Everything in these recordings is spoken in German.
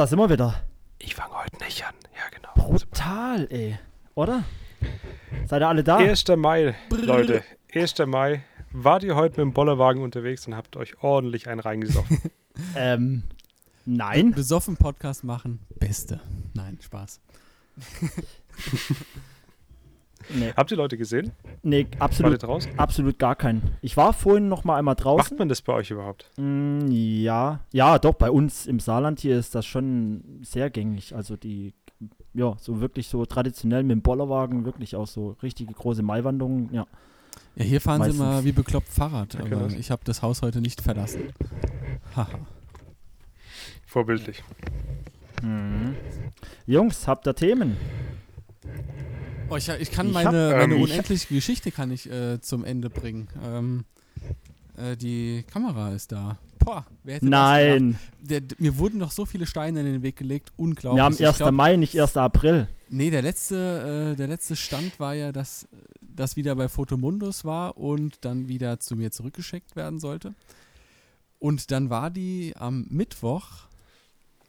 da sind wir wieder. Ich fange heute nicht an. Ja, genau. Brutal, ey. Oder? Seid ihr alle da? 1. Mai, Leute. 1. Mai. Wart ihr heute mit dem Bollerwagen unterwegs und habt euch ordentlich einen reingesoffen? ähm, nein. Besoffen Podcast machen, beste. Nein, Spaß. Nee, habt ihr Leute gesehen? nee absolut, draußen? absolut gar keinen. Ich war vorhin noch mal einmal Macht draußen. man das bei euch überhaupt? Mm, ja, ja, doch, bei uns im Saarland hier ist das schon sehr gängig. Also die, ja, so wirklich so traditionell mit dem Bollerwagen, wirklich auch so richtige große Maiwanderungen, ja. Ja, hier fahren Meistens. sie immer wie bekloppt Fahrrad, Okay, aber das- ich habe das Haus heute nicht verlassen. Haha. Vorbildlich. Mhm. Jungs, habt ihr Themen? Oh, ich, ich kann Ich meine, hab- meine ähm, unendliche Geschichte kann ich äh, zum Ende bringen. Ähm, äh, die Kamera ist da. Boah, wer hätte Nein? Der, mir wurden noch so viele Steine in den Weg gelegt, unglaublich. wir haben Ich 1. glaub- Mai, nicht 1. April. Nee, der letzte, äh, der letzte Stand war ja, dass das wieder bei Fotomundus war und dann wieder zu mir zurückgeschickt werden sollte. Und dann war die am Mittwoch,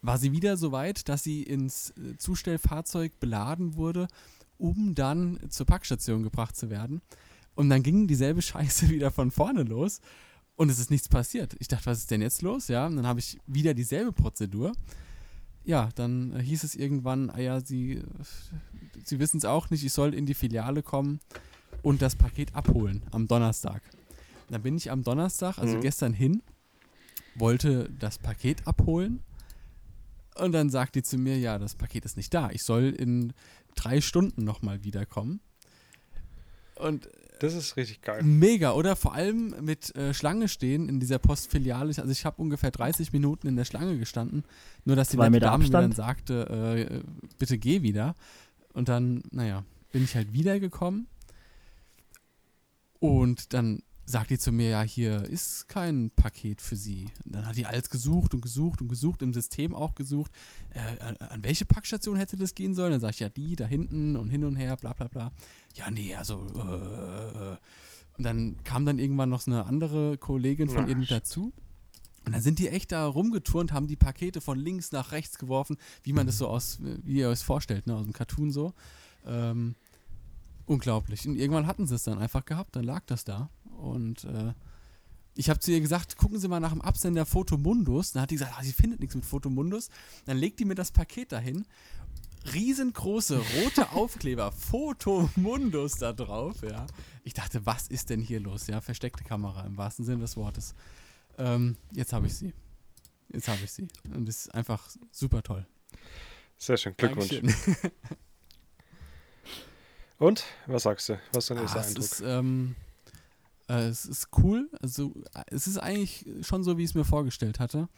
war sie wieder so weit, dass sie ins äh, Zustellfahrzeug beladen wurde, um dann zur Packstation gebracht zu werden. Und dann ging dieselbe Scheiße wieder von vorne los und es ist nichts passiert. Ich dachte, was ist denn jetzt los? Ja, und dann habe ich wieder dieselbe Prozedur. Ja, dann hieß es irgendwann, ah ja, sie, sie wissen es auch nicht, ich soll in die Filiale kommen und das Paket abholen am Donnerstag. Dann bin ich am Donnerstag, also Mhm. gestern hin, wollte das Paket abholen und dann sagt die zu mir, ja, das Paket ist nicht da. Ich soll in drei Stunden nochmal wiederkommen. Und Das ist richtig geil. Mega, oder? Vor allem mit äh, Schlange stehen in dieser Postfiliale. Also ich habe ungefähr 30 Minuten in der Schlange gestanden. Nur, dass die Dame mir dann Abstand. sagte, äh, bitte geh wieder. Und dann, naja, bin ich halt wiedergekommen. Und dann sagt die zu mir, ja, hier ist kein Paket für sie. Und dann hat die alles gesucht und gesucht und gesucht, im System auch gesucht. Äh, an, an welche Packstation hätte das gehen sollen? Dann sag ich, ja, die da hinten und hin und her, bla bla bla. Ja, nee, also, äh, äh. Und dann kam dann irgendwann noch eine andere Kollegin von shit. dazu. Und dann sind die echt da rumgeturnt, haben die Pakete von links nach rechts geworfen, wie man das so aus, wie ihr euch vorstellt, ne, aus dem Cartoon so. Ähm, unglaublich. Und irgendwann hatten sie es dann einfach gehabt, dann lag das da. Und äh, ich habe zu ihr gesagt, gucken Sie mal nach dem Absender Fotomundus. Dann hat die gesagt, ah, sie findet nichts mit Fotomundus. Dann legt die mir das Paket dahin. Riesengroße rote Aufkleber, Fotomundus da drauf, ja. Ich dachte, was ist denn hier los? Ja, versteckte Kamera im wahrsten Sinne des Wortes. Ähm, jetzt habe ich sie. Jetzt habe ich sie. Und das ist einfach super toll. Sehr schön. Glückwunsch. Dankeschön. Und? Was sagst du? Was ist dein erster Ah, es, Eindruck? ist, ähm, äh, es ist cool. Also, äh, es ist eigentlich schon so, wie ich es mir vorgestellt hatte.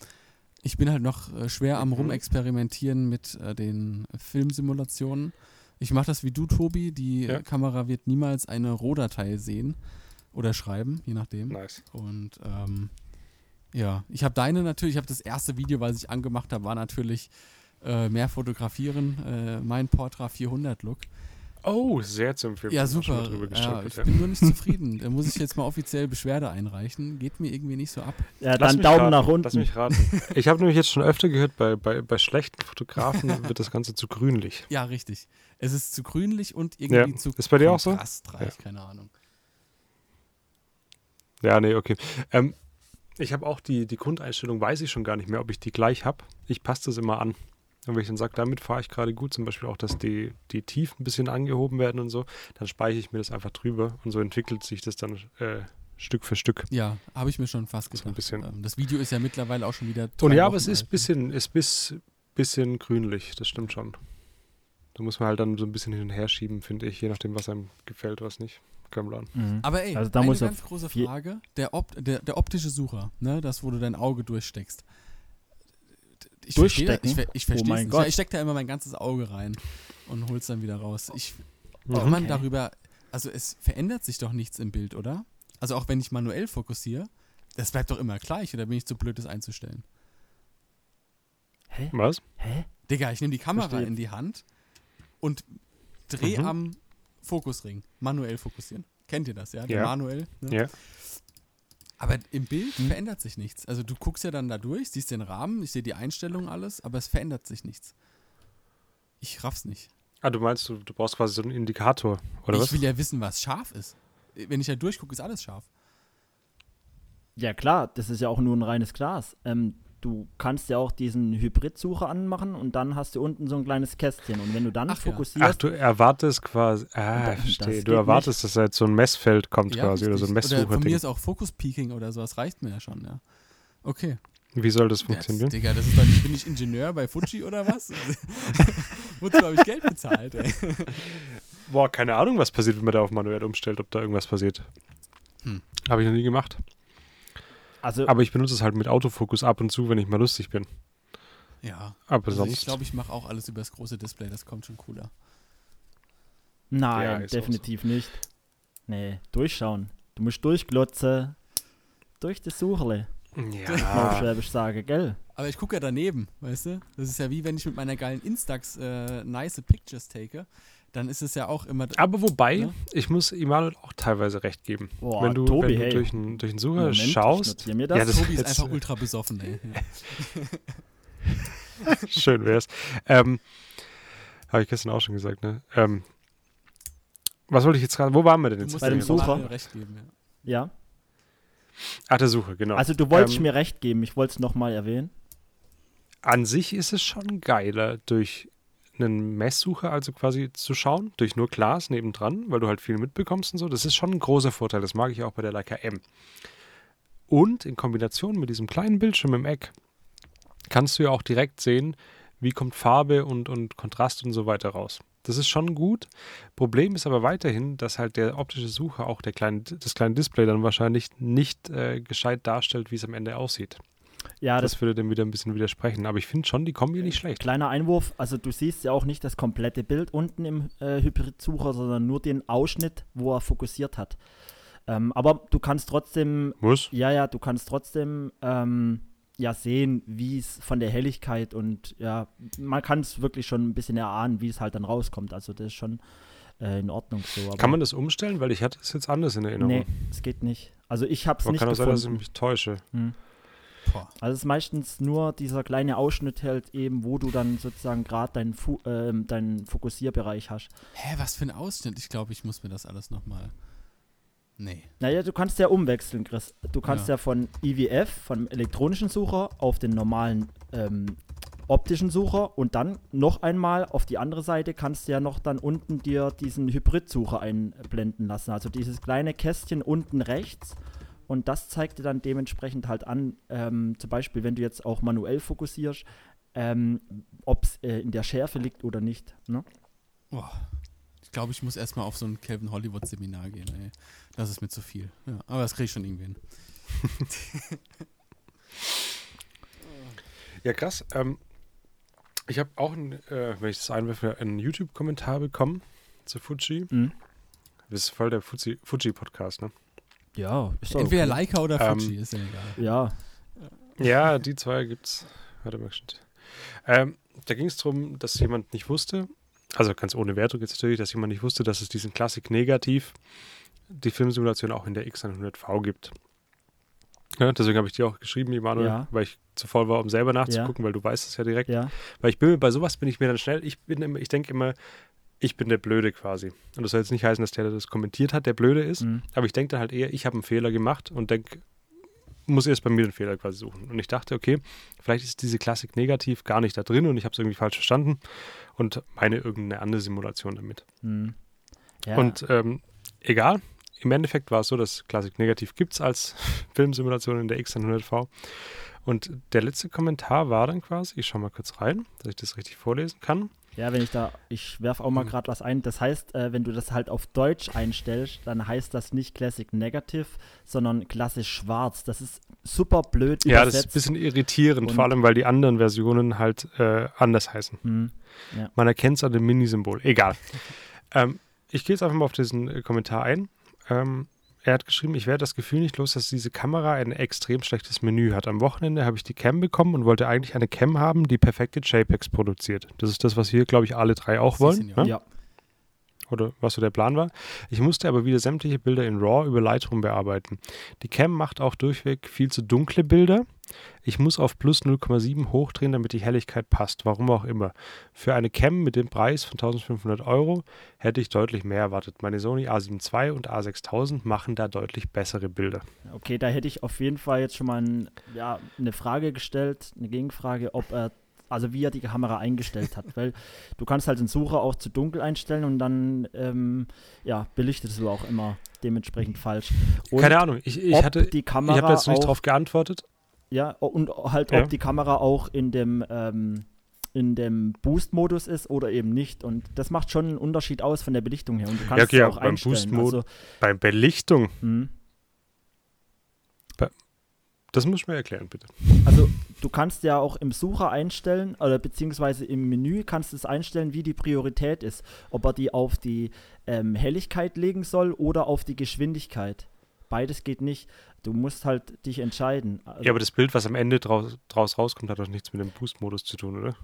Ich bin halt noch äh, schwer am Mhm. Rumexperimentieren mit äh, den Filmsimulationen. Ich mache das wie du, Tobi. Die Ja. Kamera wird niemals eine Rohdatei sehen oder schreiben, je nachdem. nice. Und ähm, ja, ich habe deine natürlich, ich habe das erste Video, was ich angemacht habe, war natürlich äh, mehr fotografieren, äh, mein Portra 400 Look. Oh, sehr zu empfehlen. Ja, super. drüber Ja, gestolpert, ich ja. bin nur nicht zufrieden. Da muss ich jetzt mal offiziell Beschwerde einreichen. Geht mir irgendwie nicht so ab. Ja, Lass dann Daumen raten, nach Lass unten. mich raten. Ich habe nämlich jetzt schon öfter gehört, bei, bei, bei schlechten Fotografen wird das Ganze zu grünlich. Ja, richtig. Es ist zu grünlich und irgendwie Ja. zu Ist bei dir auch so? kontrastreich, keine Ahnung. Ja, nee, okay. Ähm, ich habe auch die, die Grundeinstellung, weiß ich schon gar nicht mehr, ob ich die gleich habe. Ich passe das immer an. Und wenn ich dann sage, damit fahre ich gerade gut, zum Beispiel auch, dass die, die Tiefen ein bisschen angehoben werden und so, dann speichere ich mir das einfach drüber und so entwickelt sich das dann äh, Stück für Stück. Ja, habe ich mir schon fast So ein gedacht. bisschen. Ähm, das Video ist ja mittlerweile auch schon wieder. Und ja, aber es ist alt, ne? bisschen, ist bis, bisschen grünlich, das stimmt schon. Da muss man halt dann so ein bisschen hin und her schieben, finde ich, je nachdem, was einem gefällt, was nicht. Mhm. Aber ey, Also da eine muss ganz große Frage. Der, Op der, der optische Sucher, ne, das, wo du dein Auge durchsteckst. Ich verstehe das- Durchstecken? Ich, ver- ich Oh verstehe mein es nicht. Gott. Ich stecke da immer mein ganzes Auge rein und hol's dann wieder raus. Ich. Kann man Okay. darüber, also es verändert sich doch nichts im Bild, oder? Also auch wenn ich manuell fokussiere, das bleibt doch immer gleich, oder bin ich zu blöd, das einzustellen? Hä? Was? Hä? Digga, ich nehme die Kamera Verstehe. in die Hand und drehe Mhm. am Fokusring. Manuell fokussieren. Kennt ihr das, ja? Der Ja. manuell. Ne? Ja. Aber im Bild Hm. verändert sich nichts. Also du guckst ja dann da durch, siehst den Rahmen, ich sehe die Einstellungen alles, aber es verändert sich nichts. Ich raff's nicht. Ah, du meinst, du, du brauchst quasi so einen Indikator, oder ich was? will ja wissen, was scharf ist. Wenn ich da durchgucke, ist alles scharf. Ja klar, das ist ja auch nur ein reines Glas. Ähm, du kannst ja auch diesen Hybrid-Sucher anmachen und dann hast du unten so ein kleines Kästchen. Und wenn du dann Ach ja. fokussierst, Ach, du erwartest quasi, ah, Das- verstehe. das Du erwartest, dass da jetzt so ein Messfeld kommt Ja, quasi oder so ein richtig. Oder von mir ist auch Fokus-Peaking oder sowas, reicht mir ja schon, ja. Okay. Wie soll das Das, funktionieren? Digga, das ist doch nicht, bin ich Ingenieur bei Fuji oder was? Wozu habe ich Geld bezahlt, ey? Boah, keine Ahnung, was passiert, wenn man da auf manuell umstellt, ob da irgendwas passiert. Hm. Habe ich noch nie gemacht. Also Aber ich benutze es halt mit Autofokus ab und zu, wenn ich mal lustig bin. Ja. Aber Also sonst. ich glaube, ich mache auch alles über das große Display, das kommt schon cooler. nein, Ja, definitiv nicht. Nee, durchschauen. Du musst durchglotzen. Durch das Sucherle, auf ja. Schwäbisch sagen, gell? Aber ich gucke ja daneben, weißt du? Das ist ja wie wenn ich mit meiner geilen Instax äh, nice Pictures take, dann ist es ja auch immer. Aber wobei, Ja. ich muss Immanuel auch teilweise recht geben. Boah, wenn du, Tobi, wenn du hey. durch einen durch einen Sucher Moment, schaust, mir das. Ja, das- Tobi ist jetzt- einfach ultra besoffen, ey. Schön wär's. Ähm, Habe ich gestern auch schon gesagt, ne? Ähm, was wollte ich jetzt gerade, wo waren wir denn jetzt? Bei dem Sucher? Geben, ja. ja. Ach, der Sucher, genau. Also du wolltest Ähm, mir recht geben, ich wollte es nochmal erwähnen. An sich ist es schon geiler, durch einen Messsucher also quasi zu schauen, durch nur Glas nebendran, weil du halt viel mitbekommst und so. Das ist schon ein großer Vorteil. Das mag ich auch bei der Leica M. Und in Kombination mit diesem kleinen Bildschirm im Eck kannst du ja auch direkt sehen, wie kommt Farbe und, und Kontrast und so weiter raus. Das ist schon gut. Problem ist aber weiterhin, dass halt der optische Sucher auch der kleine, das kleine Display dann wahrscheinlich nicht äh, gescheit darstellt, wie es am Ende aussieht. Ja, das, Das würde dem wieder ein bisschen widersprechen. Aber ich finde schon die Kombi nicht schlecht. kleiner Einwurf, also du siehst ja auch nicht das komplette Bild unten im äh, Hybrid-Sucher, sondern nur den Ausschnitt, wo er fokussiert hat. Ähm, aber du kannst trotzdem Muss. Ja, ja, du kannst trotzdem ähm, ja sehen, wie es von der Helligkeit und ja, man kann es wirklich schon ein bisschen erahnen, wie es halt dann rauskommt. Also das ist schon äh, in Ordnung so. Kann man das umstellen? Weil ich hatte es jetzt anders in Erinnerung. Nee, es geht nicht. Also ich habe es nicht kann auch sein, dass ich gefunden. mich täusche. Hm. Boah. Also es ist meistens nur dieser kleine Ausschnitt halt eben, wo du dann sozusagen gerade deinen, Fu ähm, deinen Fokussierbereich hast. Hä, was für ein Ausschnitt? Ich glaube, ich muss mir das alles nochmal. Nee. Naja, du kannst ja umwechseln, Chris. Du kannst Ja. ja, von IWF, vom elektronischen Sucher, auf den normalen ähm, optischen Sucher und dann noch einmal auf die andere Seite kannst du ja noch dann unten dir diesen Hybrid-Sucher einblenden lassen. Also dieses kleine Kästchen unten rechts und das zeigt dir dann dementsprechend halt an, ähm, zum Beispiel, wenn du jetzt auch manuell fokussierst, ähm, ob es äh, in der Schärfe liegt oder nicht. Ne? Boah. Ich glaube, ich muss erstmal auf so ein Calvin Hollywood Seminar gehen, ey. Das ist mir zu viel. Ja, aber das kriege ich schon irgendwie hin. Ja, krass. Ähm, ich habe auch, ein, äh, wenn ich das einwerfe, einen YouTube-Kommentar bekommen zu Fuji. Mhm. Das ist voll der Fuji- Fuji-Podcast, ne? Ja, ist Entweder okay. Leica oder Ähm, Fuji, ist ja egal. Ja, Ja, die zwei gibt's. Warte mal, stimmt. Ähm, da ging es darum, dass jemand nicht wusste, also ganz ohne Wertung jetzt natürlich, dass jemand nicht wusste, dass es diesen Klassik Negativ, die Filmsimulation auch in der X100V gibt. Ja, deswegen habe ich dir auch geschrieben, Emanuel, Ja. weil ich zu voll war, um selber nachzugucken, weil du weißt es ja direkt. ja. Weil ich bin mir bei sowas bin ich mir dann schnell, ich bin immer, ich denke immer, ich bin der Blöde quasi. Und das soll jetzt nicht heißen, dass der, der das kommentiert hat, der Blöde ist. Mhm. Aber ich denke dann halt eher, ich habe einen Fehler gemacht und denke, muss erst bei mir den Fehler quasi suchen. Und ich dachte, okay, vielleicht ist diese Klassik negativ gar nicht da drin und ich habe es irgendwie falsch verstanden und meine irgendeine andere Simulation damit. Mhm. Ja. Und ähm, egal, im Endeffekt war es so, dass Klassik negativ gibt es als Filmsimulation in der X100V. Und der letzte Kommentar war dann quasi, ich schaue mal kurz rein, dass ich das richtig vorlesen kann. Ja, wenn ich da, ich werfe auch mal Mhm. gerade was ein. Das heißt, äh, wenn du das halt auf Deutsch einstellst, dann heißt das nicht Classic Negative, sondern klassisch schwarz. Das ist super blöd Ja, das ist ein bisschen irritierend, Und- vor allem weil die anderen Versionen halt äh, anders heißen. Hm. Man erkennt es an dem Minisymbol. Egal. ähm, ich gehe jetzt einfach mal auf diesen äh, Kommentar ein. Ähm, er hat geschrieben, ich werde das Gefühl nicht los, dass diese Kamera ein extrem schlechtes Menü hat. Am Wochenende habe ich die Cam bekommen und wollte eigentlich eine Cam haben, die perfekte JPEGs produziert. Das ist das, was wir, glaube ich, alle drei auch wollen. Ne? Ja, oder was so der Plan war. Ich musste aber wieder sämtliche Bilder in RAW über Lightroom bearbeiten. Die Cam macht auch durchweg viel zu dunkle Bilder. Ich muss auf plus 0,7 hochdrehen, damit die Helligkeit passt, warum auch immer. Für eine Cam mit dem Preis von 1500 Euro hätte ich deutlich mehr erwartet. Meine Sony A7 II und A6000 machen da deutlich bessere Bilder. Okay, da hätte ich auf jeden Fall jetzt schon mal ein, ja, eine Frage gestellt, eine Gegenfrage, ob er also wie er die Kamera eingestellt hat, weil du kannst halt den Sucher auch zu dunkel einstellen und dann ähm, ja, belichtest du auch immer dementsprechend falsch. Und Keine Ahnung, ich, ich hatte, die ich Kamera habe jetzt nicht auch, darauf geantwortet. ja, und halt Ja. ob die Kamera auch in dem ähm, in dem Boost-Modus ist oder eben nicht. Und das macht schon einen Unterschied aus von der Belichtung her. Und du kannst okay, es ja, auch beim einstellen. Also, Bei Belichtung, mh. das muss ich mir erklären, bitte. Also du kannst ja auch im Sucher einstellen oder beziehungsweise im Menü kannst du es einstellen, wie die Priorität ist. Ob er die auf die ähm, Helligkeit legen soll oder auf die Geschwindigkeit. Beides geht nicht. Du musst halt dich entscheiden. Also, Ja, aber das Bild, was am Ende draus, draus rauskommt, hat doch nichts mit dem Boost-Modus zu tun, oder?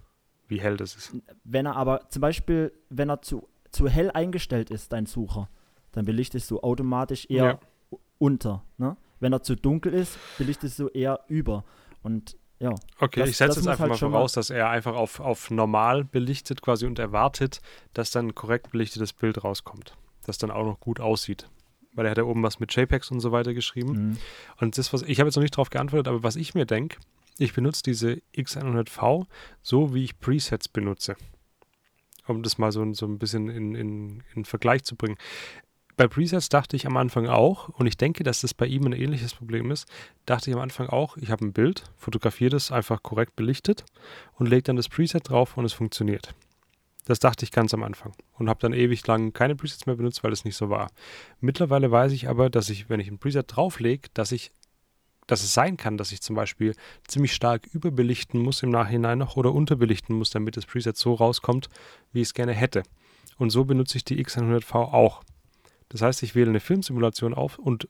Wie hell das ist. wenn er aber zum Beispiel, wenn er zu, zu hell eingestellt ist, dein Sucher, dann belichtest du automatisch eher Ja. unter. Ne? Wenn er zu dunkel ist, belichtest du eher über. Und ja, Okay, Das- ich setze jetzt einfach halt mal voraus, dass er einfach auf, auf normal belichtet quasi und erwartet, dass dann ein korrekt belichtetes Bild rauskommt. Das dann auch noch gut aussieht. Weil er hat ja oben was mit JPEGs und so weiter geschrieben. mhm. Und das, was ich habe jetzt noch nicht darauf geantwortet, aber was ich mir denke, ich benutze diese X100V so, wie ich Presets benutze. Um das mal so, so ein bisschen in, in, in Vergleich zu bringen. Bei Presets dachte ich am Anfang auch, und ich denke, dass das bei ihm ein ähnliches Problem ist, dachte ich am Anfang auch, ich habe ein Bild, fotografiere das einfach korrekt belichtet und lege dann das Preset drauf und es funktioniert. Das dachte ich ganz am Anfang und habe dann ewig lang keine Presets mehr benutzt, weil es nicht so war. Mittlerweile weiß ich aber, dass ich, wenn ich ein Preset drauflege, dass ich, dass es sein kann, dass ich zum Beispiel ziemlich stark überbelichten muss im Nachhinein noch oder unterbelichten muss, damit das Preset so rauskommt, wie ich es gerne hätte. Und so benutze ich die X100V auch. Das heißt, ich wähle eine Filmsimulation auf und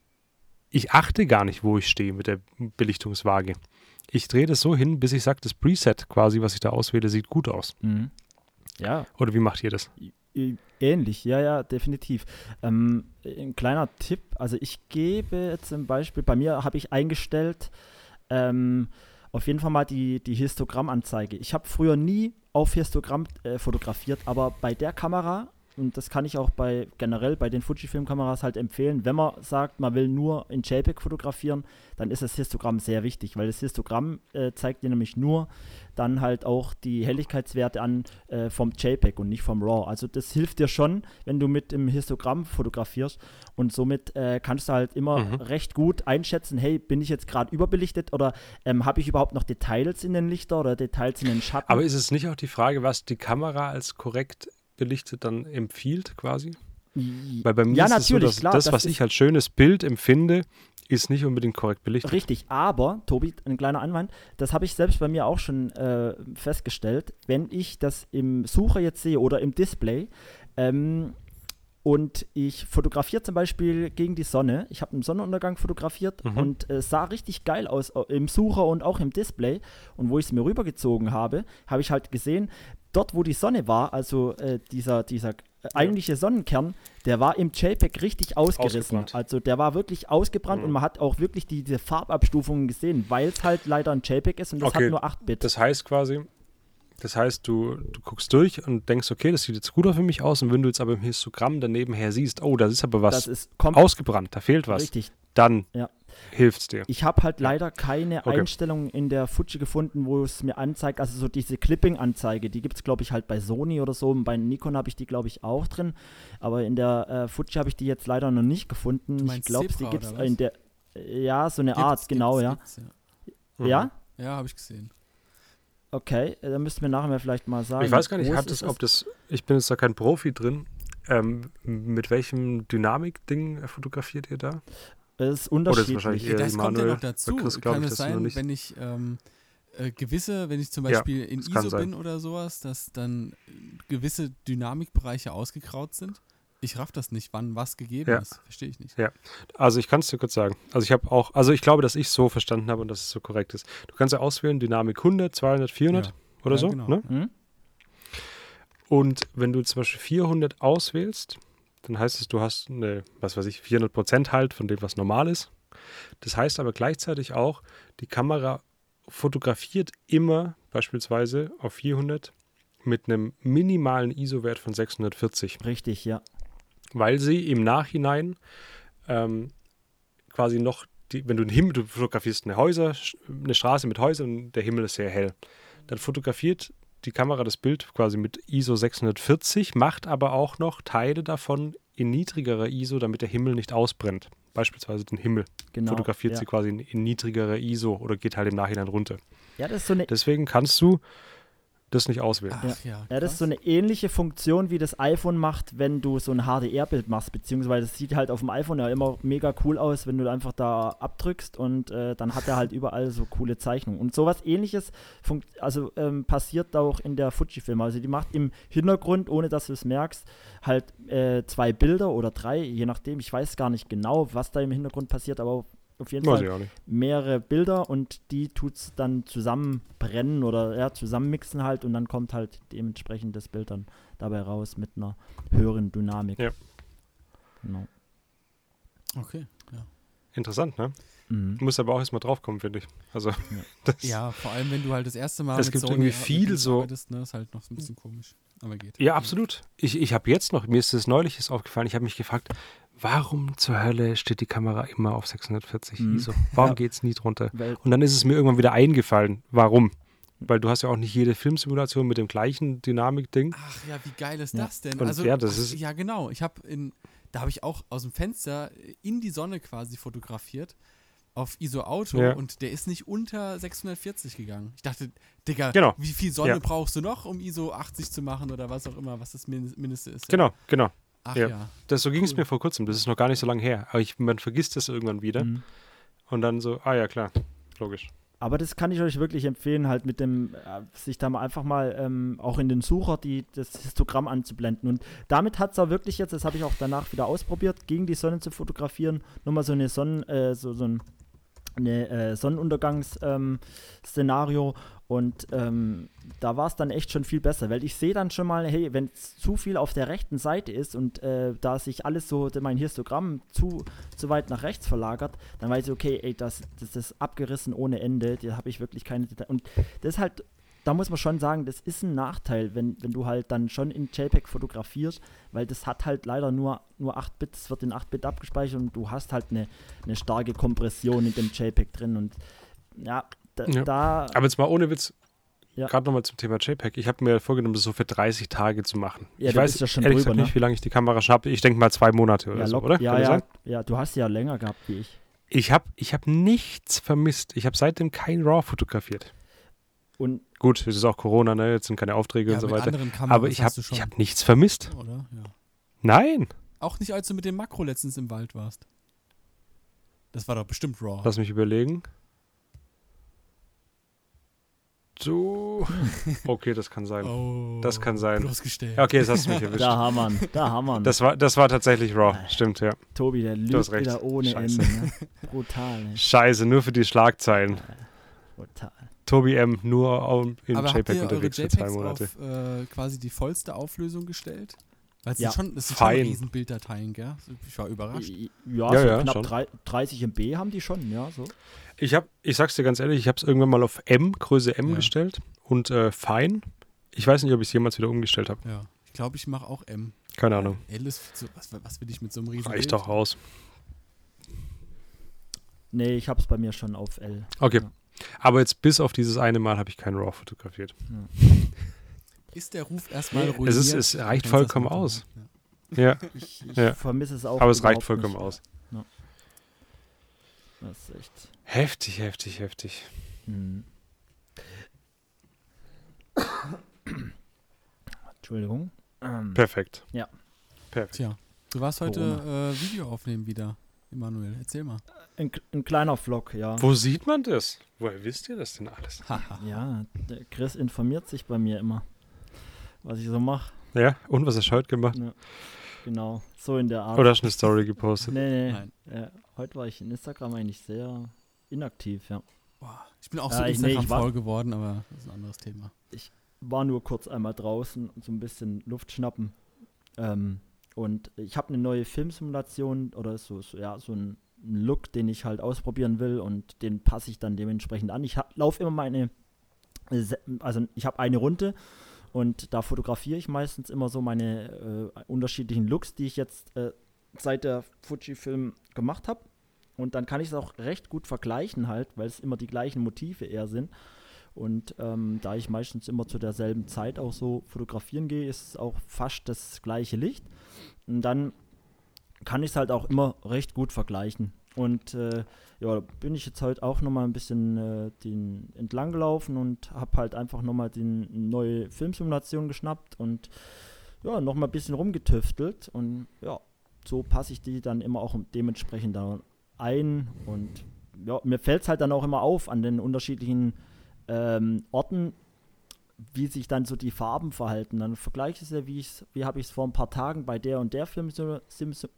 ich achte gar nicht, wo ich stehe mit der Belichtungswaage. Ich drehe das so hin, bis ich sage, das Preset quasi, was ich da auswähle, sieht gut aus. Mhm. Ja, Oder wie macht ihr das? Ähnlich, ja, ja, definitiv. Ähm, ein kleiner Tipp, also ich gebe zum Beispiel, bei mir habe ich eingestellt, ähm, auf jeden Fall mal die, die Histogrammanzeige. Ich habe früher nie auf Histogramm äh, fotografiert, aber bei der Kamera, und das kann ich auch bei generell bei den Fujifilm-Kameras halt empfehlen, wenn man sagt, man will nur in JPEG fotografieren, dann ist das Histogramm sehr wichtig, weil das Histogramm äh, zeigt dir nämlich nur dann halt auch die Helligkeitswerte an äh, vom JPEG und nicht vom RAW. Also das hilft dir schon, wenn du mit dem Histogramm fotografierst und somit äh, kannst du halt immer Mhm. recht gut einschätzen, hey, bin ich jetzt gerade überbelichtet oder ähm, habe ich überhaupt noch Details in den Lichter oder Details in den Schatten? Aber ist es nicht auch die Frage, was die Kamera als korrekt belichtet dann empfiehlt quasi? Weil bei mir Ja, ist es so, natürlich, dass klar, das, das was ich als schönes Bild empfinde, ist nicht unbedingt korrekt belichtet. Richtig, aber, Tobi, ein kleiner Einwand, das habe ich selbst bei mir auch schon äh, festgestellt, wenn ich das im Sucher jetzt sehe oder im Display ähm, und ich fotografiere zum Beispiel gegen die Sonne, ich habe einen Sonnenuntergang fotografiert Mhm. und es sah richtig geil aus äh, im Sucher und auch im Display und wo ich es mir rübergezogen habe, habe ich halt gesehen, dort wo die Sonne war, also äh, dieser, dieser äh, eigentliche Sonnenkern, der war im JPEG richtig ausgerissen. Ausgebrannt. Also der war wirklich ausgebrannt Mhm. und man hat auch wirklich die, diese Farbabstufungen gesehen, weil es halt leider ein JPEG ist und das Okay, hat nur 8-Bit. Das heißt quasi, das heißt, du, du guckst durch und denkst, okay, das sieht jetzt gut für mich aus. Und wenn du jetzt aber im Histogramm daneben her siehst, oh, das ist aber was Das ist ausgebrannt, da fehlt was, richtig. dann Ja. Hilft's dir. Ich habe halt leider keine Okay. Einstellung in der Fuji gefunden, wo es mir anzeigt, also so diese Clipping-Anzeige, die gibt es, glaube ich, halt bei Sony oder so. Und bei Nikon habe ich die, glaube ich, auch drin. Aber in der äh, Fuji habe ich die jetzt leider noch nicht gefunden. Du ich glaube, die gibt es in der. Ja, so eine Gibt's, Art, genau, gibt's, ja. gibt's, Mhm. Ja? ja. Ja, habe ich gesehen. Okay, äh, dann müssten wir nachher vielleicht mal sagen. Ich weiß gar nicht, das, ob das, ich bin jetzt da kein Profi drin. Ähm, mit welchem Dynamik-Ding fotografiert ihr da? Es ist Oder ist unterschiedlich. wahrscheinlich eher das kommt ja noch dazu. Chris kann es das sein, wenn ich ähm, äh, gewisse, wenn ich zum Ja, Beispiel in das kann ISO sein. bin oder sowas, dass dann gewisse Dynamikbereiche ausgekraut sind? Ich raff das nicht, wann was gegeben Ja. ist. Verstehe ich nicht. Also ich kann es dir kurz sagen. Also ich habe auch, also ich glaube, dass ich es so verstanden habe und dass es so korrekt ist. Du kannst ja auswählen, Dynamik 100, 200, 400 Ja. oder Ja, so. genau. Ne? Hm? Und wenn du zum Beispiel 400 auswählst, dann heißt es, du hast eine, was weiß ich, 400 Prozent halt von dem, was normal ist. Das heißt aber gleichzeitig auch, die Kamera fotografiert immer beispielsweise auf 400 mit einem minimalen ISO-Wert von 640, Richtig, ja. weil sie im Nachhinein ähm, quasi noch, die, wenn du einen Himmel, du fotografierst eine Häuser, eine Straße mit Häusern und der Himmel ist sehr hell, dann fotografiert die Kamera das Bild quasi mit ISO 640, macht aber auch noch Teile davon in niedrigerer ISO, damit der Himmel nicht ausbrennt. Beispielsweise den Himmel Genau. fotografiert ja. sie quasi in, in niedrigerer ISO oder geht halt im Nachhinein runter. Ja, das ist so eine Deswegen kannst du das nicht auswählen. Ach ja. Ja, das ist so eine ähnliche Funktion, wie das iPhone macht, wenn du so ein HDR-Bild machst, beziehungsweise es sieht halt auf dem iPhone ja immer mega cool aus, wenn du einfach da abdrückst und äh, dann hat er halt überall so coole Zeichnungen. Und sowas ähnliches also, ähm, passiert auch in der Fujifilm. Also die macht im Hintergrund, ohne dass du es merkst, halt äh, zwei Bilder oder drei, je nachdem. Ich weiß gar nicht genau, was da im Hintergrund passiert, aber auf jeden Weiß Fall mehrere Bilder und die tut's dann zusammenbrennen oder ja, zusammenmixen halt und dann kommt halt dementsprechend das Bild dann dabei raus mit einer höheren Dynamik. Ja. Genau. Okay, ja. Interessant, ne? Mhm. Du musst aber auch erstmal draufkommen, finde ich. Also, das, Ja, vor allem, wenn du halt das erste Mal Es mit gibt Sony irgendwie viel so- arbeitest, ne, ist halt noch so ein bisschen komisch. Aber geht. Ja, absolut. Ich, ich habe jetzt noch, mir ist das neulich ist aufgefallen, ich habe mich gefragt, warum zur Hölle steht die Kamera immer auf 640 Mhm. ISO? Warum Ja. geht es nie drunter? Und dann ist es mir irgendwann wieder eingefallen, warum? Weil du hast ja auch nicht jede Filmsimulation mit dem gleichen Dynamik-Ding. Ach ja, wie geil ist Ja. das denn? Und also, ja, das ist- ja, genau. Ich habe in, da habe ich auch aus dem Fenster in die Sonne quasi fotografiert auf ISO Auto Ja. und der ist nicht unter 640 gegangen. Ich dachte, Digga, Genau. wie viel Sonne Ja. brauchst du noch, um ISO 80 zu machen oder was auch immer, was das Min- Mindeste ist? ja? Genau, genau. Ach Ja. ja. Das, so ging es Cool. mir vor kurzem. Das ist noch gar nicht so lange her. Aber ich, man vergisst das irgendwann wieder. Mhm. Und dann so, ah ja, klar, logisch. Aber das kann ich euch wirklich empfehlen, halt mit dem, äh, sich da mal einfach mal ähm, auch in den Sucher die, das Histogramm anzublenden. Und damit hat es auch wirklich jetzt, das habe ich auch danach wieder ausprobiert, gegen die Sonne zu fotografieren, nochmal so eine Sonnen, äh, so, so ein eine äh, Sonnenuntergangsszenario und ähm, da war es dann echt schon viel besser, weil ich sehe dann schon mal, hey, wenn es zu viel auf der rechten Seite ist und äh, da sich alles so, mein Histogramm zu, zu weit nach rechts verlagert, dann weiß ich, okay, ey, das, das ist abgerissen ohne Ende, da habe ich wirklich keine Details. Und das ist halt, da muss man schon sagen, das ist ein Nachteil, wenn, wenn du halt dann schon in JPEG fotografierst, weil das hat halt leider nur, nur 8 Bit, es wird in 8 Bit abgespeichert und du hast halt eine, eine starke Kompression in dem JPEG drin und ja, Ja. da Aber jetzt mal ohne Witz, Ja. gerade nochmal zum Thema JPEG. Ich habe mir vorgenommen, das so für 30 Tage zu machen. Ja, ich du weiß ja schon ehrlich drüber, gesagt ne? nicht, wie lange ich die Kamera schon habe. Ich denke mal zwei Monate oder ja, so, oder? ja, ja, ja, du hast ja länger gehabt wie ich. Ich habe ich hab nichts vermisst. Ich habe seitdem kein RAW fotografiert. Und Gut, es ist auch Corona, ne? Jetzt sind keine Aufträge Ja, und so weiter. Aber ich habe hab nichts vermisst. oder? Ja. Nein. Auch nicht, als du mit dem Makro letztens im Wald warst. Das war doch bestimmt Raw. Lass mich überlegen. So. Okay, das kann sein. oh, Das kann sein. Bloßgestellt. Ja, okay, jetzt hast du mich erwischt. da haben wir ihn, da haben wir ihn. Das war, das war tatsächlich RAW. Stimmt, ja. Tobi, der hast lügt recht. wieder ohne Scheiße. Ende. Ne? Brutal, ne? Scheiße, nur für die Schlagzeilen. Brutal. Tobi M. nur in Aber habt JPEG ihr eure unterwegs für zwei JPEGs Monate. auf äh, quasi die vollste Auflösung gestellt? Weil es Ja. schon, das sind schon Fein. Riesenbilddateien, gell? Ich war überrascht. Ja, Ja, so ja, knapp schon. drei, 30 MB haben die schon, ja, so. Ich habe, ich sag's dir ganz ehrlich, ich habe es irgendwann mal auf M, Größe M Ja. gestellt und äh, fein. Ich weiß nicht, ob ich es jemals wieder umgestellt habe. Ja. Ich glaube, ich mache auch M. Keine Ahnung. L ist zu, was, was will ich mit so einem riesen Reicht Bild? doch aus. Nee, ich hab's bei mir schon auf L. Okay. Ja. Aber jetzt bis auf dieses eine Mal habe ich kein RAW fotografiert. Ist der Ruf erstmal ruiniert? es ist- es reicht vollkommen aus. Ja, Ich, ich Ja. vermisse es auch. aber es reicht vollkommen nicht. aus. Das ist echt. Heftig, heftig, heftig. Hm. Entschuldigung. Ähm, Perfekt. Ja. Perfekt. Tja, du warst heute äh, Video aufnehmen wieder, Emanuel. Erzähl mal. ein, ein kleiner Vlog, ja. Wo sieht man das? Woher wisst ihr das denn alles? Ja, der Chris informiert sich bei mir immer, was ich so mache. Ja, und was hast du heute gemacht? Genau, so in der Art. Oder hast du eine Story gepostet? Nee, nee. Nein. Äh, heute war ich in Instagram eigentlich sehr inaktiv, ja. Boah, ich bin auch so ich- nee, Instagram ich war- faul geworden, aber das ist ein anderes Thema. War nur kurz einmal draußen und so ein bisschen Luft schnappen. Ähm, und ich habe eine neue Filmsimulation oder so, so ja, so ein Look, den ich halt ausprobieren will und den passe ich dann dementsprechend an. Ich laufe immer meine, also ich habe eine Runde und da fotografiere ich meistens immer so meine äh, unterschiedlichen Looks, die ich jetzt äh, seit der Fujifilm gemacht habe. Und dann kann ich es auch recht gut vergleichen halt, weil es immer die gleichen Motive eher sind. Und ähm, da ich meistens immer zu derselben Zeit auch so fotografieren gehe, ist es auch fast das gleiche Licht. Und dann kann ich es halt auch immer recht gut vergleichen. Und äh, ja, bin ich jetzt heute auch nochmal ein bisschen äh, den entlang gelaufen und habe halt einfach nochmal die neue Filmsimulation geschnappt und ja, nochmal ein bisschen rumgetüftelt. Und ja, so passe ich die dann immer auch dementsprechend da ein. Und ja, mir fällt es halt dann auch immer auf an den unterschiedlichen ähm, Orten, wie sich dann so die Farben verhalten. Dann vergleiche ich es ja, wie, wie habe ich es vor ein paar Tagen bei der und der Filmsim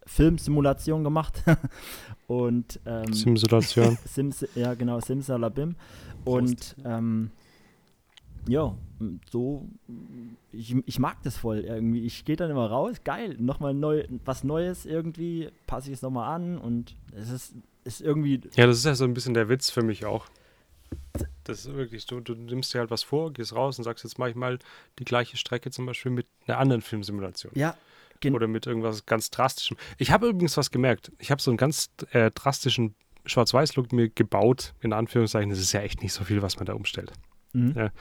Filmsimulation gemacht. und ähm, Simulation. Sims, ja, genau, Simsalabim. Und ähm, ja, so, ich, ich mag das voll irgendwie. Ich gehe dann immer raus, geil, nochmal neu, was Neues irgendwie, passe ich es nochmal an und es ist, ist irgendwie. Ja, das ist ja so ein bisschen der Witz für mich auch. Das ist wirklich, du, du nimmst dir halt was vor, gehst raus und sagst, jetzt mache ich mal die gleiche Strecke zum Beispiel mit einer anderen Filmsimulation. Ja. Oder mit irgendwas ganz Drastischem. Ich habe übrigens was gemerkt. Ich habe so einen ganz äh, drastischen Schwarz-Weiß-Look mir gebaut, in Anführungszeichen. Das ist ja echt nicht so viel, was man da umstellt. Mhm. Ja.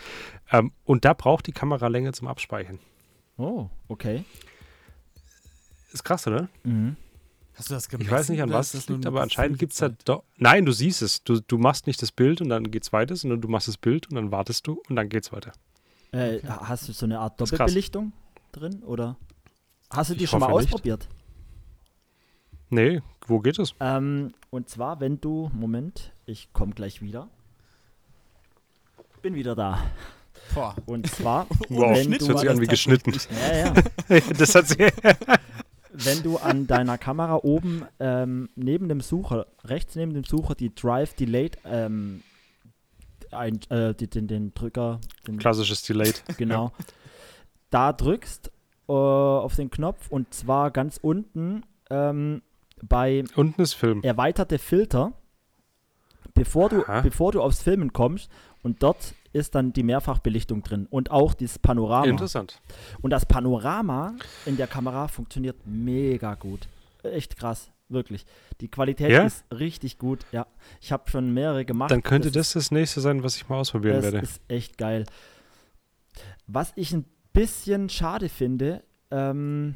Ähm, und da braucht die Kamera länger zum Abspeichern. Oh, okay. Ist krass, oder? Mhm. Hast du das gemessen? Ich weiß nicht, an was das liegt, aber anscheinend gibt es da doch. Nein, du siehst es. Du, du machst nicht das Bild und dann geht's weiter, sondern du machst das Bild und dann wartest du und dann geht's weiter. Äh, okay. Hast du so eine Art Doppelbelichtung drin oder hast du die ich schon mal ausprobiert? Nicht. Nee, wo geht es? Ähm, und zwar, wenn du, Moment, ich komme gleich wieder. Bin wieder da. Boah. Und zwar, wow, wenn das hört sich an wie geschnitten. Ja, ja. das hat sich wenn du an deiner Kamera oben ähm, neben dem Sucher, rechts neben dem Sucher, die Drive Delayed, ähm, ein, äh, die, den, den Drücker. Den, Klassisches Delayed. Genau. Da drückst äh, auf den Knopf und zwar ganz unten ähm, bei unten ist Film. erweiterte Filter, bevor du, bevor du aufs Filmen kommst und dort ist dann die Mehrfachbelichtung drin und auch dieses Panorama. Interessant. Und das Panorama in der Kamera funktioniert mega gut. Echt krass, wirklich. Die Qualität ja? ist richtig gut. Ja, ich habe schon mehrere gemacht. Dann könnte das das, das nächste sein, was ich mal ausprobieren das werde. Das ist echt geil. Was ich ein bisschen schade finde, ähm,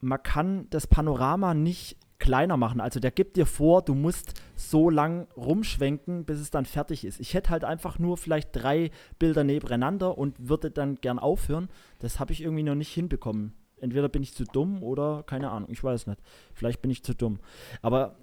man kann das Panorama nicht kleiner machen. Also der gibt dir vor, du musst so lang rumschwenken, bis es dann fertig ist. Ich hätte halt einfach nur vielleicht drei Bilder nebeneinander und würde dann gern aufhören. Das habe ich irgendwie noch nicht hinbekommen. Entweder bin ich zu dumm oder keine Ahnung, ich weiß nicht. Vielleicht bin ich zu dumm. Aber